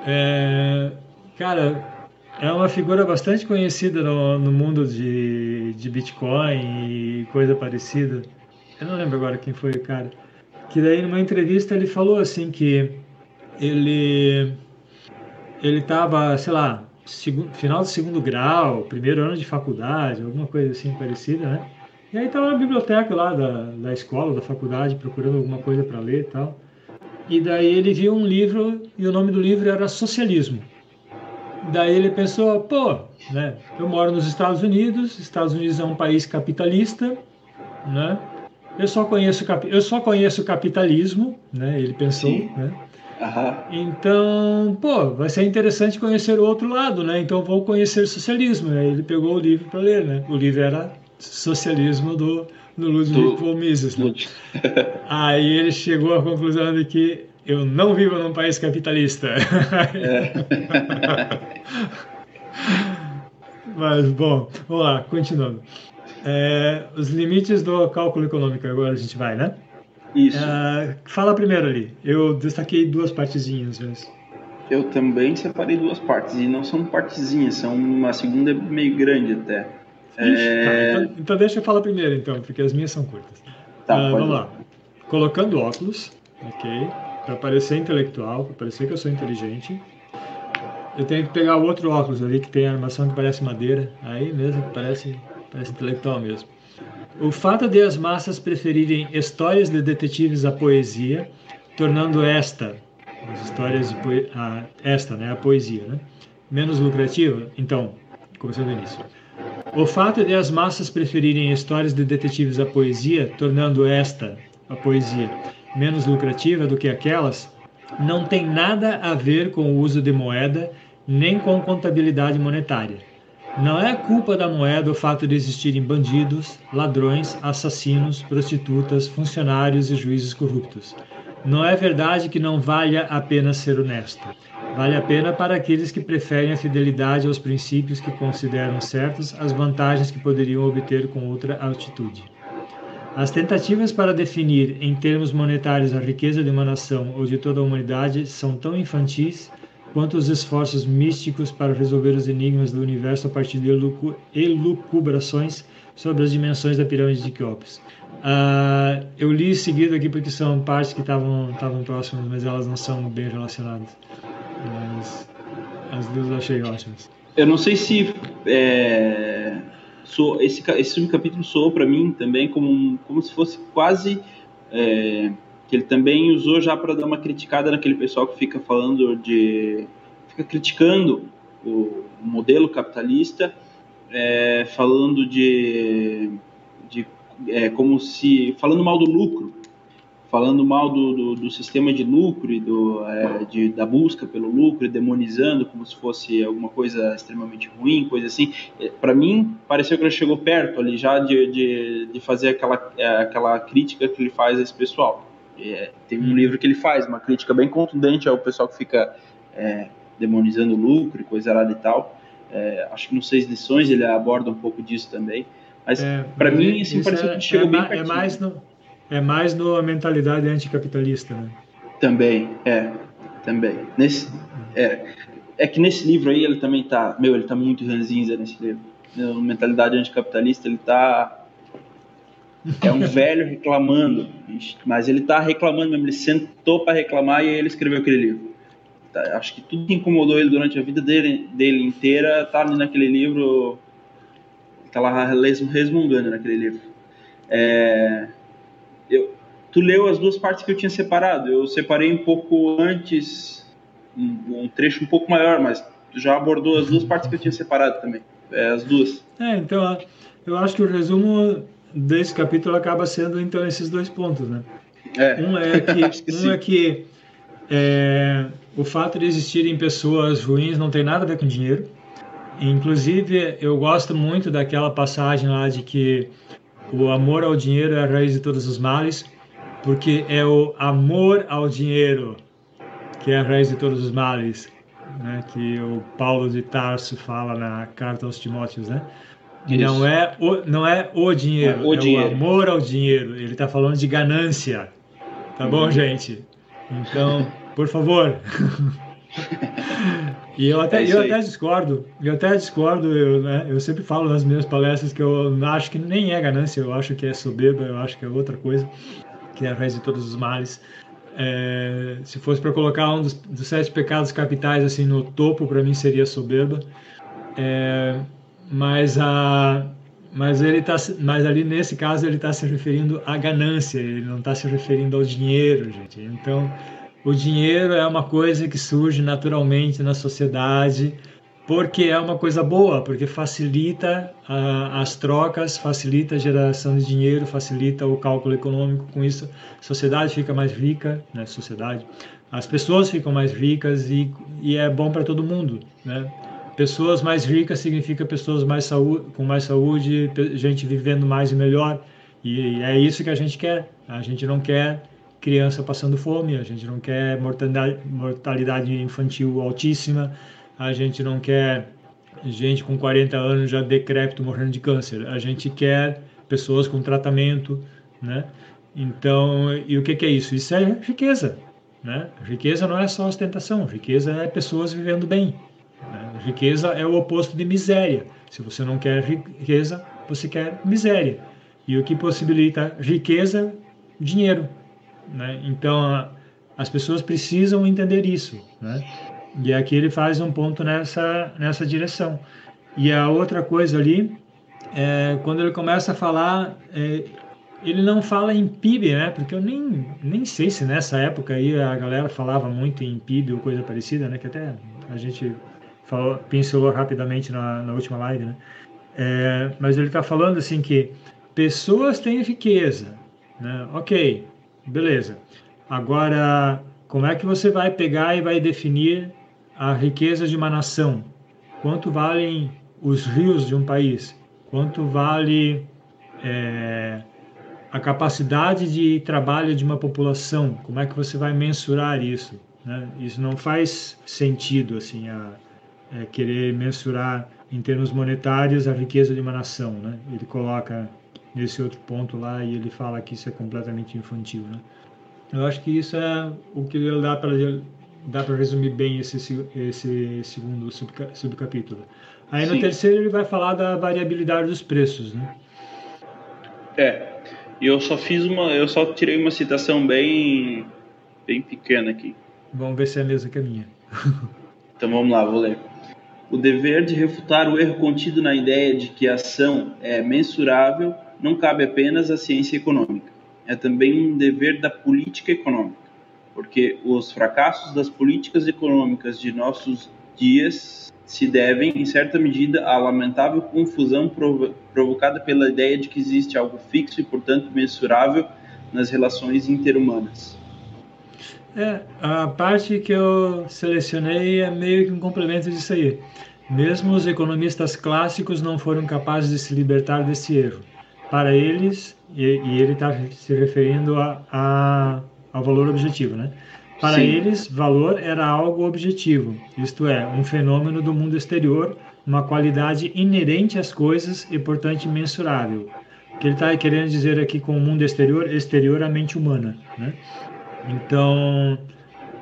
é, cara, é uma figura bastante conhecida no, no mundo de, de Bitcoin e coisa parecida. Eu não lembro agora quem foi o cara. Que daí numa entrevista ele falou assim que ele ele estava, sei lá, segundo, final do segundo grau, primeiro ano de faculdade, alguma coisa assim parecida, né? E aí estava na biblioteca lá da, da escola, da faculdade, procurando alguma coisa para ler e tal. E daí ele viu um livro e o nome do livro era Socialismo. Daí ele pensou, pô, né, eu moro nos Estados Unidos, Estados Unidos é um país capitalista, né? Eu só conheço eu só conheço capitalismo, né? Ele pensou, Sim. né? Uhum. Então, pô, vai ser interessante conhecer o outro lado, né? Então vou conhecer socialismo. Aí ele pegou o livro para ler, né? O livro era Socialismo do no Ludwig von Mises. Né? [LAUGHS] Aí ele chegou à conclusão de que eu não vivo num país capitalista. É. [LAUGHS] Mas, bom, vamos lá, continuando. É, os limites do cálculo econômico, agora a gente vai, né? Isso. É, fala primeiro ali. Eu destaquei duas partezinhas. Mas... Eu também separei duas partes, e não são partezinhas, são uma segunda meio grande até. Ixi, é... tá, então, então, deixa eu falar primeiro, então, porque as minhas são curtas. Tá, uh, vamos lá. Colocando óculos, ok? Para parecer intelectual, para parecer que eu sou inteligente. Eu tenho que pegar o outro óculos ali que tem a armação que parece madeira. Aí mesmo parece, parece intelectual mesmo. O fato de as massas preferirem histórias de detetives à poesia, tornando esta, as histórias de esta, né, a poesia, né, menos lucrativa. Então, começando do início. O fato de as massas preferirem histórias de detetives à poesia, tornando esta, a poesia, menos lucrativa do que aquelas, não tem nada a ver com o uso de moeda nem com contabilidade monetária. Não é culpa da moeda o fato de existirem bandidos, ladrões, assassinos, prostitutas, funcionários e juízes corruptos. Não é verdade que não valha a pena ser honesto. Vale a pena para aqueles que preferem a fidelidade aos princípios que consideram certos as vantagens que poderiam obter com outra altitude. As tentativas para definir em termos monetários a riqueza de uma nação ou de toda a humanidade são tão infantis quanto os esforços místicos para resolver os enigmas do universo a partir de elucubrações sobre as dimensões da pirâmide de Keops. Uh, eu li seguido aqui porque são partes que estavam próximas, mas elas não são bem relacionadas. Mas as duas eu achei ótimas. Eu não sei se é, esse, esse capítulo soou para mim também como, como se fosse quase é, que ele também usou já para dar uma criticada naquele pessoal que fica falando de fica criticando o modelo capitalista, é, falando de, de é, como se falando mal do lucro, falando mal do, do, do sistema de lucro e do, é, de, da busca pelo lucro, e demonizando como se fosse alguma coisa extremamente ruim, coisa assim. É, Para mim, pareceu que ele chegou perto ali já de, de, de fazer aquela, é, aquela crítica que ele faz a esse pessoal. É, tem um livro que ele faz, uma crítica bem contundente ao pessoal que fica é, demonizando o lucro e coisa lá e tal. É, acho que nos Seis Lições ele aborda um pouco disso também. Mas é, para mim, assim, pareceu que chegou bem perto. É mais no, é mais na mentalidade anticapitalista, né? Também, é. Também. Nesse, é, é que nesse livro aí ele também tá. Meu, ele tá muito ranzinza nesse livro. Na mentalidade anticapitalista, ele tá é um velho reclamando, mas ele está reclamando mesmo. Ele sentou para reclamar e aí ele escreveu aquele livro. Tá, acho que tudo que incomodou ele durante a vida dele, dele inteira está ali naquele livro. Está lá resmungando naquele livro. É, eu, tu leu as duas partes que eu tinha separado. Eu separei um pouco antes, um, um trecho um pouco maior, mas tu já abordou as duas partes que eu tinha separado também. É, as duas. É, então eu acho que o resumo desse capítulo acaba sendo então esses dois pontos, né? É, um é [LAUGHS] que, que um é que é, o fato de existirem pessoas ruins não tem nada a ver com dinheiro. Inclusive, eu gosto muito daquela passagem lá de que o amor ao dinheiro é a raiz de todos os males, porque é o amor ao dinheiro que é a raiz de todos os males, né? Que o Paulo de Tarso fala na carta aos Timóteos, né? Não é, o, não é o dinheiro, é o, é dinheiro. o amor ao dinheiro. Ele está falando de ganância. Tá bom, uhum. gente? Então, por favor. [LAUGHS] e eu até, é eu até discordo, eu até discordo, eu, né, eu sempre falo nas minhas palestras que eu acho que nem é ganância, eu acho que é soberba, eu acho que é outra coisa, que é a raiz de todos os males. É, se fosse para colocar um dos, dos, sete pecados capitais assim no topo, para mim seria soberba. É, mas a mas ele tá mas ali nesse caso ele está se referindo à ganância ele não está se referindo ao dinheiro gente. Então o dinheiro é uma coisa que surge naturalmente na sociedade porque é uma coisa boa porque facilita a, as trocas facilita a geração de dinheiro facilita o cálculo econômico. Com isso a sociedade fica mais rica né? Sociedade. As pessoas ficam mais ricas e, e é bom para todo mundo né Pessoas mais ricas significa pessoas mais saúde, com mais saúde, gente vivendo mais e melhor. E é isso que a gente quer. A gente não quer criança passando fome, a gente não quer mortalidade, mortalidade infantil altíssima, a gente não quer gente com 40 anos já decrépito morrendo de câncer. A gente quer pessoas com tratamento, né? Então, e o que, que é isso? Isso é riqueza, né? Riqueza não é só ostentação, riqueza é pessoas vivendo bem. Riqueza é o oposto de miséria. Se você não quer riqueza, você quer miséria. E o que possibilita riqueza? Dinheiro. Né? Então, as pessoas precisam entender isso. Né? E aqui ele faz um ponto nessa, nessa direção. E a outra coisa ali, é, quando ele começa a falar, é, ele não fala em PIB, né? Porque eu nem, nem sei se nessa época aí a galera falava muito em PIB ou coisa parecida, né? Que até a gente falou, pincelou rapidamente na, na última live, né? É, mas ele está falando assim que pessoas têm riqueza, né? Ok, beleza. Agora, como é que você vai pegar e vai definir a riqueza de uma nação? Quanto valem os rios de um país, quanto vale é, a capacidade de trabalho de uma população, como é que você vai mensurar isso? Né? Isso não faz sentido assim a, é, querer mensurar em termos monetários a riqueza de uma nação, né? Ele coloca nesse outro ponto lá e ele fala que isso é completamente infantil, né? Eu acho que isso é o que dá para dá para resumir bem esse esse segundo subcapítulo. Aí no Sim. terceiro ele vai falar da variabilidade dos preços, né? É. Eu só fiz uma, eu só tirei uma citação bem bem pequena aqui. Vamos ver se é a mesma que a minha. então vamos lá, vou ler. O dever de refutar o erro contido na ideia de que a ação é mensurável não cabe apenas à ciência econômica. É também um dever da política econômica, porque os fracassos das políticas econômicas de nossos dias se devem, em certa medida, à lamentável confusão provocada pela ideia de que existe algo fixo e, portanto, mensurável nas relações interhumanas. É, a parte que eu selecionei é meio que um complemento disso aí. Mesmo os economistas clássicos não foram capazes de se libertar desse erro. Para eles, e, e ele está se referindo a, a, ao valor objetivo, né? Para Sim. eles, valor era algo objetivo, isto é, um fenômeno do mundo exterior, uma qualidade inerente às coisas e, portanto, mensurável. O que ele está querendo dizer aqui com o mundo exterior, exterior à mente humana, né? Então,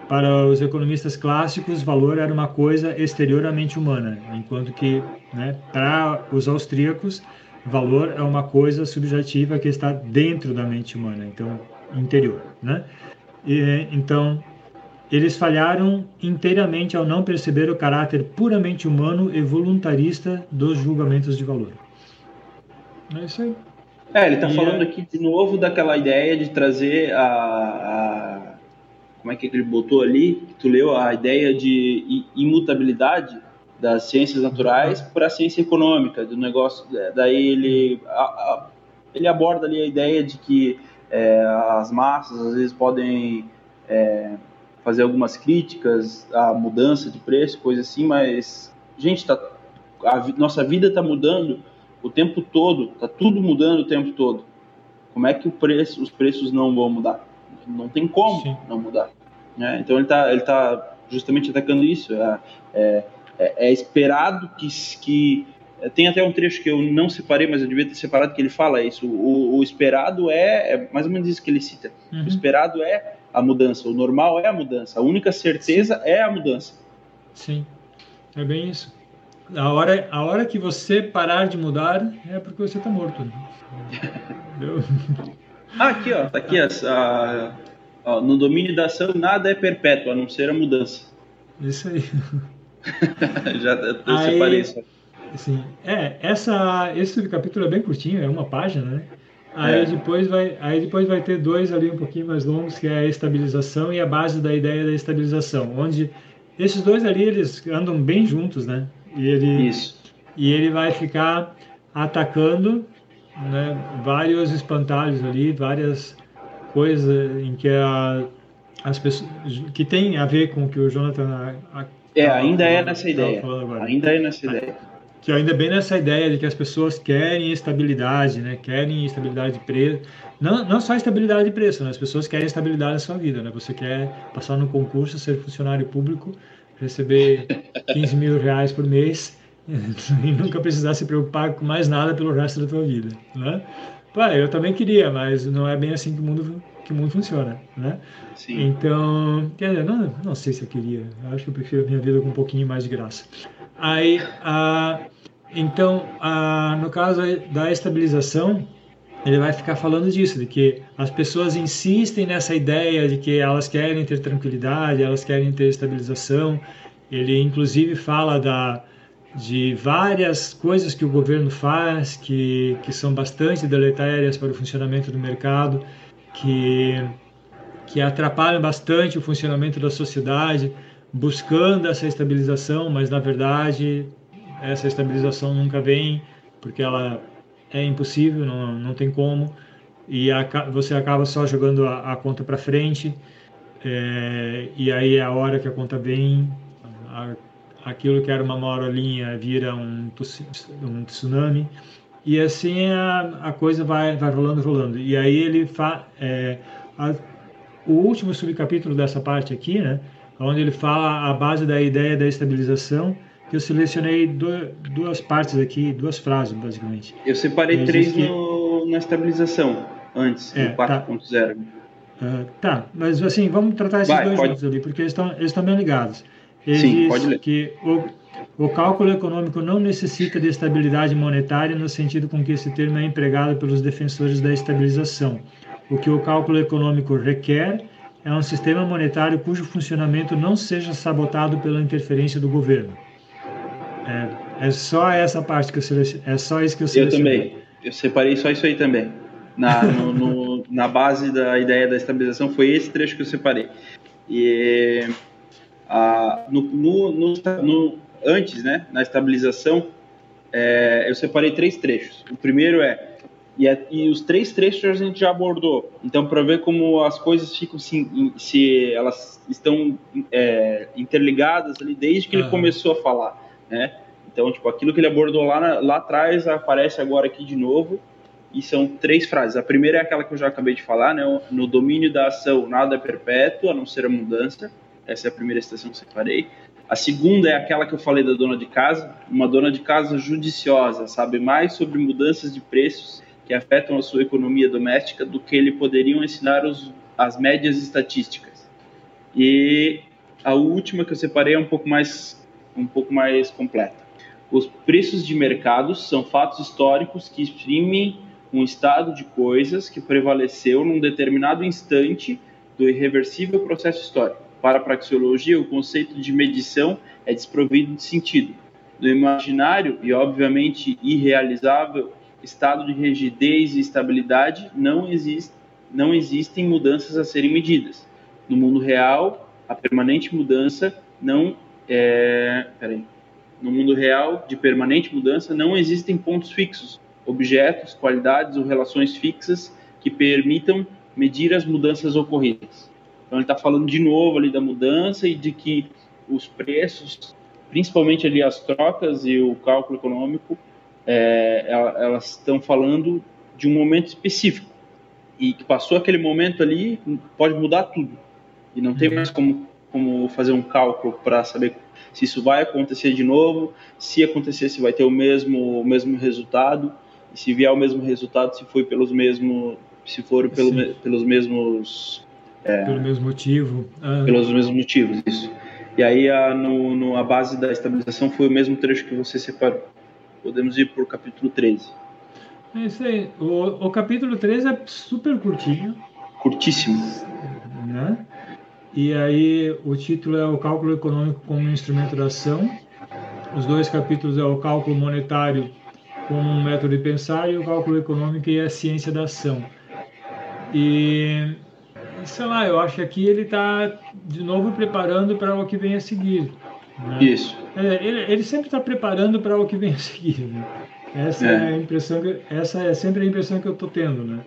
para os economistas clássicos, valor era uma coisa exteriormente humana, enquanto que, né, para os austríacos, valor é uma coisa subjetiva que está dentro da mente humana, então interior, né? E, então, eles falharam inteiramente ao não perceber o caráter puramente humano e voluntarista dos julgamentos de valor. É isso aí. É, ele está falando é... aqui de novo daquela ideia de trazer a, a, Como é que ele botou ali? Tu leu a ideia de imutabilidade das ciências naturais uhum. para a ciência econômica, do negócio. É, daí ele, a, a, ele aborda ali a ideia de que é, as massas às vezes podem é, fazer algumas críticas à mudança de preço, coisa assim, mas, gente, tá, a nossa vida está mudando o tempo todo, tá tudo mudando o tempo todo. Como é que preço, os preços não vão mudar? Não tem como Sim. não mudar. Né? Então ele está ele tá justamente atacando isso. É, é, é, é, esperado que, que tem até um trecho que eu não separei, mas eu devia ter separado que ele fala isso. O, o esperado é, é, mais ou menos isso que ele cita. Uhum. O esperado é a mudança, o normal é a mudança, a única certeza Sim. é a mudança. Sim, é bem isso. A hora, a hora que você parar de mudar é porque você está morto. [LAUGHS] ah, aqui, ó. Tá aqui, a, ó, no domínio da ação nada é perpétuo, a não ser a mudança. Isso aí. [LAUGHS] Já eu aí, separei isso. Sim. É, essa, esse capítulo é bem curtinho, é uma página, né? Aí, é. depois vai, aí depois vai ter dois ali um pouquinho mais longos, que é a estabilização e a base da ideia da estabilização, onde esses dois ali, eles andam bem juntos, né? E ele, Isso. E ele vai ficar atacando né, vários espantalhos ali, várias coisas em que a, as pessoas que tem a ver com o que o Jonathan a, a, é ainda é nessa ideia. ainda é nessa ideia. Que ainda é bem nessa ideia de que as pessoas querem estabilidade né querem estabilidade de preço. Não não só estabilidade de preço né? as pessoas querem estabilidade na sua vida né. Você quer passar no concurso ser funcionário público receber [LAUGHS] 15 mil reais por mês [LAUGHS] e nunca precisar se preocupar com mais nada pelo resto da tua vida, né? Pai, eu também queria, mas não é bem assim que o mundo que o mundo funciona, né? Sim. Então, quer dizer, não, não sei se eu queria. Acho que eu prefiro a minha vida com um pouquinho mais de graça. Aí, a, então, a, no caso da estabilização, ele vai ficar falando disso, de que as pessoas insistem nessa ideia de que elas querem ter tranquilidade, elas querem ter estabilização. Ele inclusive fala da, de várias coisas que o governo faz que, que são bastante deletérias para o funcionamento do mercado, que, que atrapalham bastante o funcionamento da sociedade, buscando essa estabilização, mas na verdade essa estabilização nunca vem porque ela é impossível, não, não tem como, e a, você acaba só jogando a, a conta para frente, é, e aí é a hora que a conta vem, a, aquilo que era uma marolinha vira um, um tsunami e assim a, a coisa vai, vai rolando, rolando. E aí ele faz é, o último subcapítulo dessa parte aqui, né, onde ele fala a base da ideia da estabilização, que eu selecionei do, duas partes aqui, duas frases basicamente. Eu separei três que... no, na estabilização antes, é, no 4.0. Tá. Uh, tá, mas assim, vamos tratar esses Vai, dois pode... juntos ali, porque eles estão, eles estão bem ligados. Ele Sim, pode ler. que o, o cálculo econômico não necessita de estabilidade monetária no sentido com que esse termo é empregado pelos defensores da estabilização. O que o cálculo econômico requer é um sistema monetário cujo funcionamento não seja sabotado pela interferência do governo. É, é só essa parte que eu selecionei. É só isso que eu selecionei. Eu também. Eu separei só isso aí também. Na, no, no, na base da ideia da estabilização foi esse trecho que eu separei. E a, no, no, no, antes, né, na estabilização, é, eu separei três trechos. O primeiro é e, é, e, os três trechos a gente já abordou. Então, para ver como as coisas ficam se, se elas estão é, interligadas ali desde que uhum. ele começou a falar, né? Então, tipo, aquilo que ele abordou lá, lá atrás aparece agora aqui de novo. E são três frases. A primeira é aquela que eu já acabei de falar, né? No domínio da ação, nada é perpétuo, a não ser a mudança. Essa é a primeira citação que separei. A segunda é aquela que eu falei da dona de casa, uma dona de casa judiciosa, sabe mais sobre mudanças de preços que afetam a sua economia doméstica do que lhe poderiam ensinar os, as médias estatísticas. E a última que eu separei é um pouco mais um pouco mais completa. Os preços de mercados são fatos históricos que exprimem um estado de coisas que prevaleceu num determinado instante do irreversível processo histórico. Para a praxeologia, o conceito de medição é desprovido de sentido. No imaginário e, obviamente, irrealizável estado de rigidez e estabilidade, não, não existem mudanças a serem medidas. No mundo real, a permanente mudança não é. Peraí. No mundo real, de permanente mudança, não existem pontos fixos, objetos, qualidades ou relações fixas que permitam medir as mudanças ocorridas. Então ele está falando de novo ali da mudança e de que os preços, principalmente ali as trocas e o cálculo econômico, é, elas estão falando de um momento específico. E que passou aquele momento ali pode mudar tudo. E não tem uhum. mais como, como fazer um cálculo para saber se isso vai acontecer de novo, se acontecer se vai ter o mesmo o mesmo resultado e se vier o mesmo resultado se foi pelos mesmos se for pelo, pelos mesmos é, pelo mesmo motivo ah. pelos mesmos motivos isso e aí a, no, no, a base da estabilização foi o mesmo trecho que você separou podemos ir para o capítulo 13. É isso aí. O, o capítulo 13 é super curtinho. Curtíssimo. Né? E aí o título é o cálculo econômico como instrumento de ação. Os dois capítulos é o cálculo monetário como um método de pensar e o cálculo econômico e a ciência da ação. E sei lá, eu acho que aqui ele está de novo preparando para o que vem a seguir. Né? Isso. É, ele, ele, sempre está preparando para o que vem a seguir. Né? Essa é. é. a impressão que, essa é sempre a impressão que eu estou tendo, né?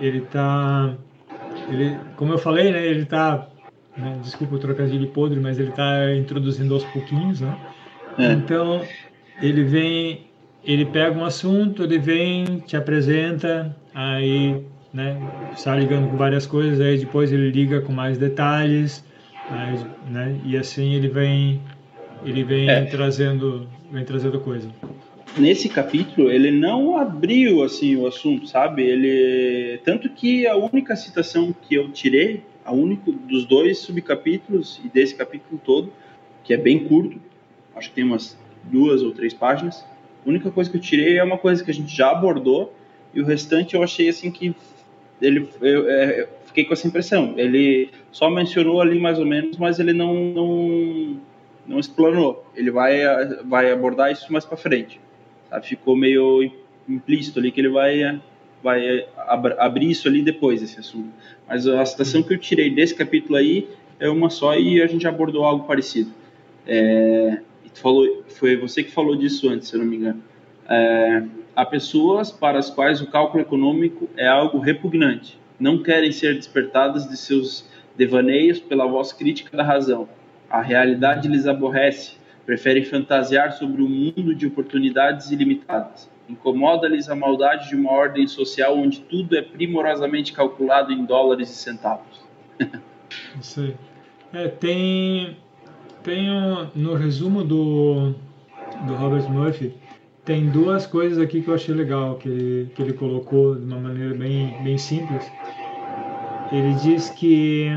Ele está, ele, como eu falei, né? Ele está, né? desculpa o trocadilho podre, mas ele está introduzindo aos pouquinhos, né? É. Então ele vem, ele pega um assunto, ele vem, te apresenta, aí, né? Está ligando com várias coisas, aí depois ele liga com mais detalhes, né? E assim ele vem ele vem é. trazendo, vem trazendo coisa. Nesse capítulo, ele não abriu assim o assunto, sabe? Ele tanto que a única citação que eu tirei, a único dos dois subcapítulos e desse capítulo todo, que é bem curto, acho que tem umas duas ou três páginas. A única coisa que eu tirei é uma coisa que a gente já abordou e o restante eu achei assim que ele eu, é, eu fiquei com essa impressão. Ele só mencionou ali mais ou menos, mas ele não, não não explanou. Ele vai, vai abordar isso mais para frente. Ficou meio implícito ali que ele vai, vai ab abrir isso ali depois, esse assunto. Mas a citação que eu tirei desse capítulo aí é uma só e a gente abordou algo parecido. É, falou, foi você que falou disso antes, se eu não me engano. É, há pessoas para as quais o cálculo econômico é algo repugnante. Não querem ser despertadas de seus devaneios pela voz crítica da razão a realidade lhes aborrece, Preferem fantasiar sobre um mundo de oportunidades ilimitadas. Incomoda-lhes a maldade de uma ordem social onde tudo é primorosamente calculado em dólares e centavos. [LAUGHS] Isso. É, tem, tem no resumo do, do Robert Murphy, tem duas coisas aqui que eu achei legal, que ele, que ele colocou de uma maneira bem, bem simples. Ele diz que,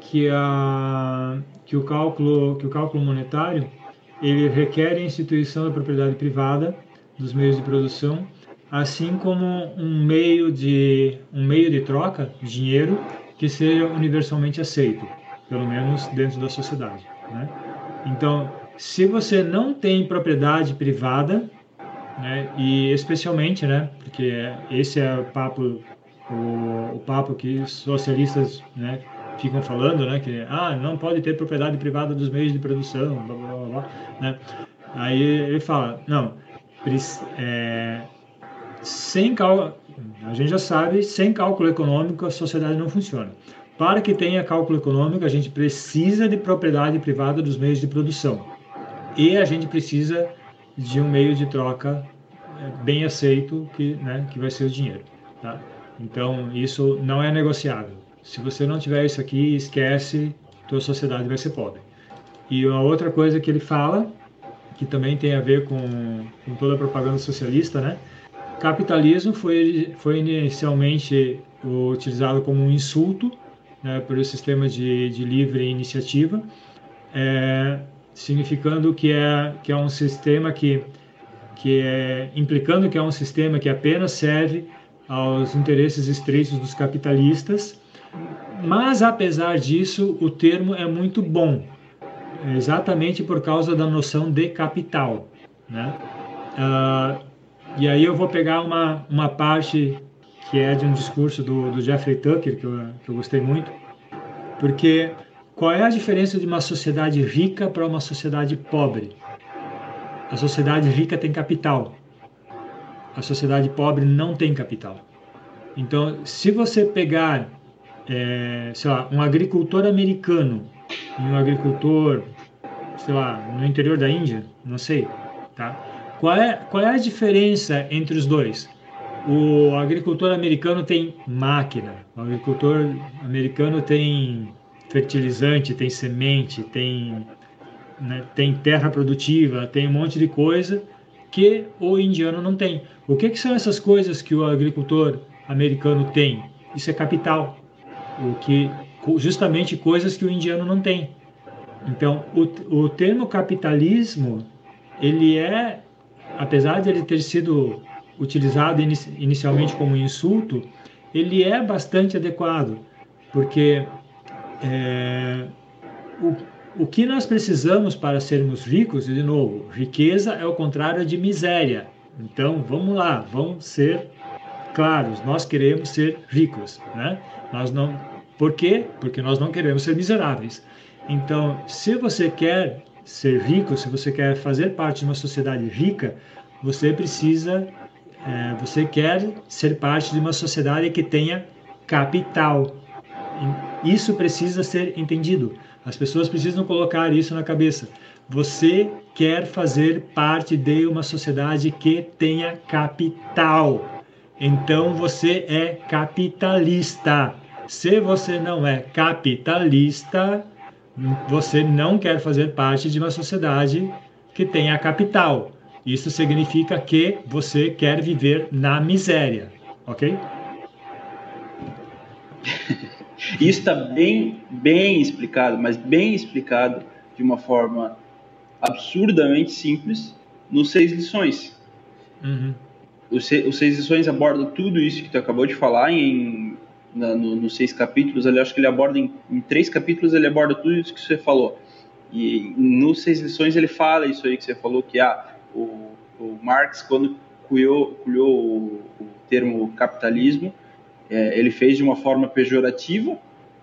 que, a, que, o cálculo, que o cálculo monetário ele requer a instituição da propriedade privada dos meios de produção, assim como um meio de, um meio de troca, dinheiro, que seja universalmente aceito, pelo menos dentro da sociedade. Né? Então, se você não tem propriedade privada, né, e especialmente, né, porque esse é o papo, o, o papo que os socialistas né, ficam falando, né, que ah, não pode ter propriedade privada dos meios de produção, blá, blá, blá, blá né? Aí ele fala, não, é, sem cálculo, a gente já sabe, sem cálculo econômico a sociedade não funciona. Para que tenha cálculo econômico, a gente precisa de propriedade privada dos meios de produção e a gente precisa de um meio de troca é, bem aceito que, né, que vai ser o dinheiro. Tá? Então, isso não é negociável. Se você não tiver isso aqui, esquece, tua sociedade vai ser pobre. E uma outra coisa que ele fala, que também tem a ver com, com toda a propaganda socialista, né? Capitalismo foi, foi inicialmente utilizado como um insulto né, pelo sistema de, de livre iniciativa. É, significando que é que é um sistema que que é implicando que é um sistema que apenas serve aos interesses estreitos dos capitalistas. Mas apesar disso, o termo é muito bom, exatamente por causa da noção de capital, né? Uh, e aí eu vou pegar uma uma parte que é de um discurso do, do Jeffrey Tucker que eu, que eu gostei muito, porque qual é a diferença de uma sociedade rica para uma sociedade pobre? A sociedade rica tem capital. A sociedade pobre não tem capital. Então, se você pegar, é, sei lá, um agricultor americano e um agricultor, sei lá, no interior da Índia, não sei, tá? Qual é, qual é a diferença entre os dois? O agricultor americano tem máquina, o agricultor americano tem fertilizante, tem semente, tem, né, tem terra produtiva, tem um monte de coisa que o indiano não tem. O que, que são essas coisas que o agricultor americano tem? Isso é capital, o que justamente coisas que o indiano não tem. Então, o, o termo capitalismo, ele é, apesar de ele ter sido utilizado inicialmente como insulto, ele é bastante adequado, porque é, o, o que nós precisamos para sermos ricos, e de novo, riqueza é o contrário de miséria. Então, vamos lá, vamos ser claros, nós queremos ser ricos, né? Nós não, por quê? Porque nós não queremos ser miseráveis. Então, se você quer ser rico, se você quer fazer parte de uma sociedade rica, você precisa, é, você quer ser parte de uma sociedade que tenha capital, isso precisa ser entendido. As pessoas precisam colocar isso na cabeça. Você quer fazer parte de uma sociedade que tenha capital. Então você é capitalista. Se você não é capitalista, você não quer fazer parte de uma sociedade que tenha capital. Isso significa que você quer viver na miséria, ok? [LAUGHS] Isso está bem, bem explicado, mas bem explicado de uma forma absurdamente simples nos seis lições. Uhum. Os, seis, os seis lições abordam tudo isso que tu acabou de falar em na, no, nos seis capítulos. Ali, acho que ele aborda em, em, três capítulos ele aborda tudo isso que você falou. E nos seis lições ele fala isso aí que você falou que ah, o, o Marx quando cunhou, cunhou o, o termo capitalismo é, ele fez de uma forma pejorativa,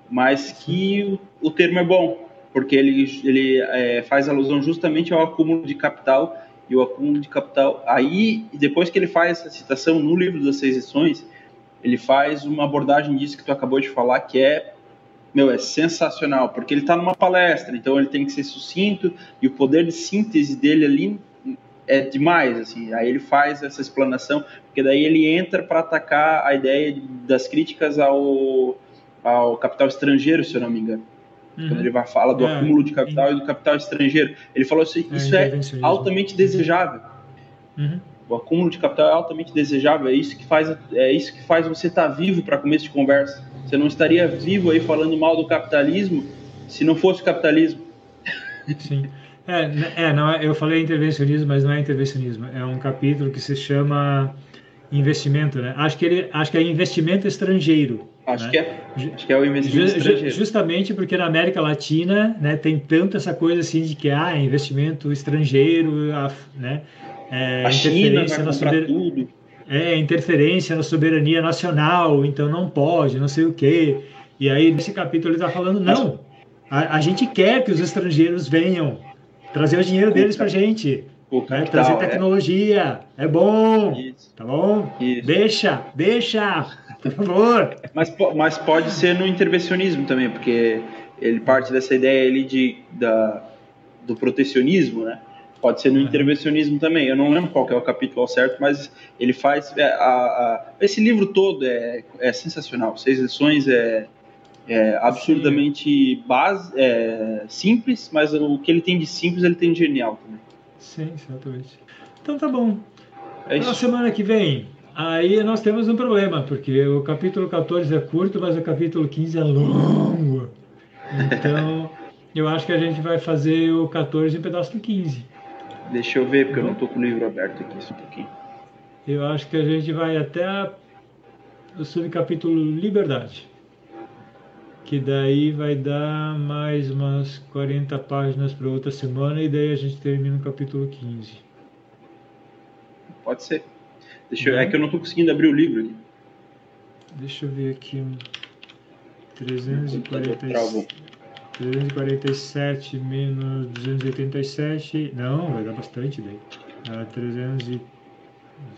mas que o, o termo é bom, porque ele, ele é, faz alusão justamente ao acúmulo de capital e o acúmulo de capital. Aí, depois que ele faz essa citação no livro das seis lições, ele faz uma abordagem disso que tu acabou de falar, que é meu, é sensacional, porque ele está numa palestra, então ele tem que ser sucinto e o poder de síntese dele ali é demais, assim. Aí ele faz essa explanação, porque daí ele entra para atacar a ideia das críticas ao, ao capital estrangeiro, se eu não me engano. Uhum. Quando ele vai falar do é, acúmulo de capital e do capital estrangeiro, ele falou assim: é, isso é altamente desejável. Uhum. O acúmulo de capital é altamente desejável. É isso que faz, é isso que faz você estar tá vivo para começo de conversa. Você não estaria vivo aí falando mal do capitalismo se não fosse o capitalismo. Sim. [LAUGHS] É, é, não é, eu falei intervencionismo, mas não é intervencionismo. É um capítulo que se chama investimento, né? Acho que ele, acho que é investimento estrangeiro. Acho né? que é, acho que é o investimento Just, estrangeiro. Justamente porque na América Latina, né, tem tanto essa coisa assim de que ah, investimento estrangeiro, né? É, a China vai na sober... tudo. É, interferência na soberania nacional, então não pode, não sei o quê. E aí, nesse capítulo, ele está falando: não, a, a, gente quer que os estrangeiros venham trazer o dinheiro deles para gente. Né? trazer é. tecnologia, é, é bom, Isso. tá bom? Isso. Deixa, deixa, por favor. [LAUGHS] Mas, mas pode ser no intervencionismo também, porque ele parte dessa ideia ali de, da, do protecionismo, né? Pode ser no intervencionismo também. Eu não lembro qual é o capítulo certo, mas ele faz. É, a, a, esse livro todo é, é sensacional. Seis lições é, é absurdamente base, é, simples, mas o que ele tem de simples ele tem de genial também. Sim, exatamente. Então tá bom. É Na semana que vem, aí nós temos um problema, porque o capítulo 14 é curto, mas o capítulo 15 é longo. Então, [LAUGHS] eu acho que a gente vai fazer o 14 em pedaço do 15. Deixa eu ver, porque eu não estou com o livro aberto aqui, só um pouquinho. Eu acho que a gente vai até o subcapítulo Liberdade. Que daí vai dar mais umas 40 páginas para outra semana e daí a gente termina o capítulo 15. Pode ser. Deixa eu, é que eu não estou conseguindo abrir o livro aqui. Deixa eu ver aqui. 340. 347 menos 287. Não, vai dar bastante daí. Ah, 300 e,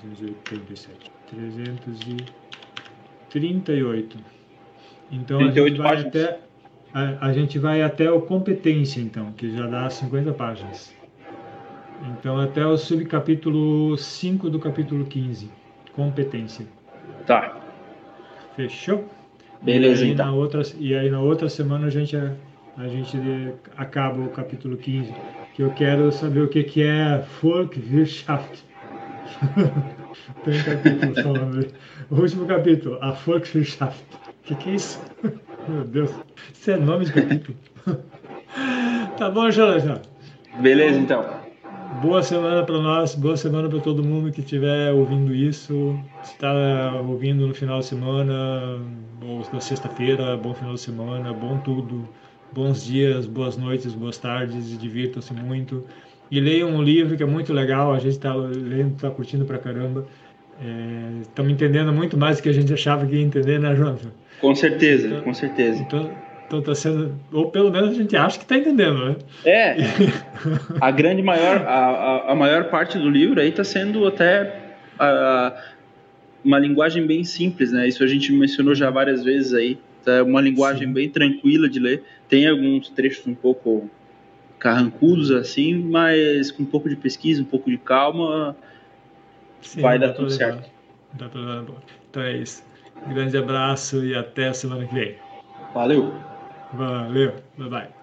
287. 338. Então 38 a gente vai páginas. até a, a, gente vai até o competência então, que já dá 50 páginas. Então até o subcapítulo 5 do capítulo 15, competência. Tá. Fechou? Beleza, e aí, então. Na outra, e aí na outra semana a gente a gente acaba o capítulo 15, que eu quero saber o que, que é Volkswirtschaft. [LAUGHS] Tem um capítulo falando. O último capítulo, a Volkswirtschaft. O que, que é isso? [LAUGHS] Meu Deus, isso é nome de capítulo. [LAUGHS] tá bom, Jonathan? Beleza, então. Boa semana para nós, boa semana para todo mundo que estiver ouvindo isso. Se está ouvindo no final de semana, ou na sexta-feira, bom final de semana, bom tudo bons dias, boas noites, boas tardes, divirtam-se muito. E leiam um livro que é muito legal, a gente está lendo, está curtindo pra caramba. Estamos é, entendendo muito mais do que a gente achava que ia entender, né, Jonathan? Com certeza, então, com certeza. Então, então tá sendo, ou pelo menos a gente acha que está entendendo, né? É. a grande maior, a, a, maior parte do livro aí está sendo até a, uma linguagem bem simples, né? Isso a gente mencionou já várias vezes aí. É uma linguagem Sim. bem tranquila de ler. Tem alguns trechos um pouco carrancudos assim, mas com um pouco de pesquisa, um pouco de calma, Sim, vai dar tudo certo. Dá levar. Então é isso. Um grande abraço e até a semana que vem. Valeu. Valeu. Bye bye.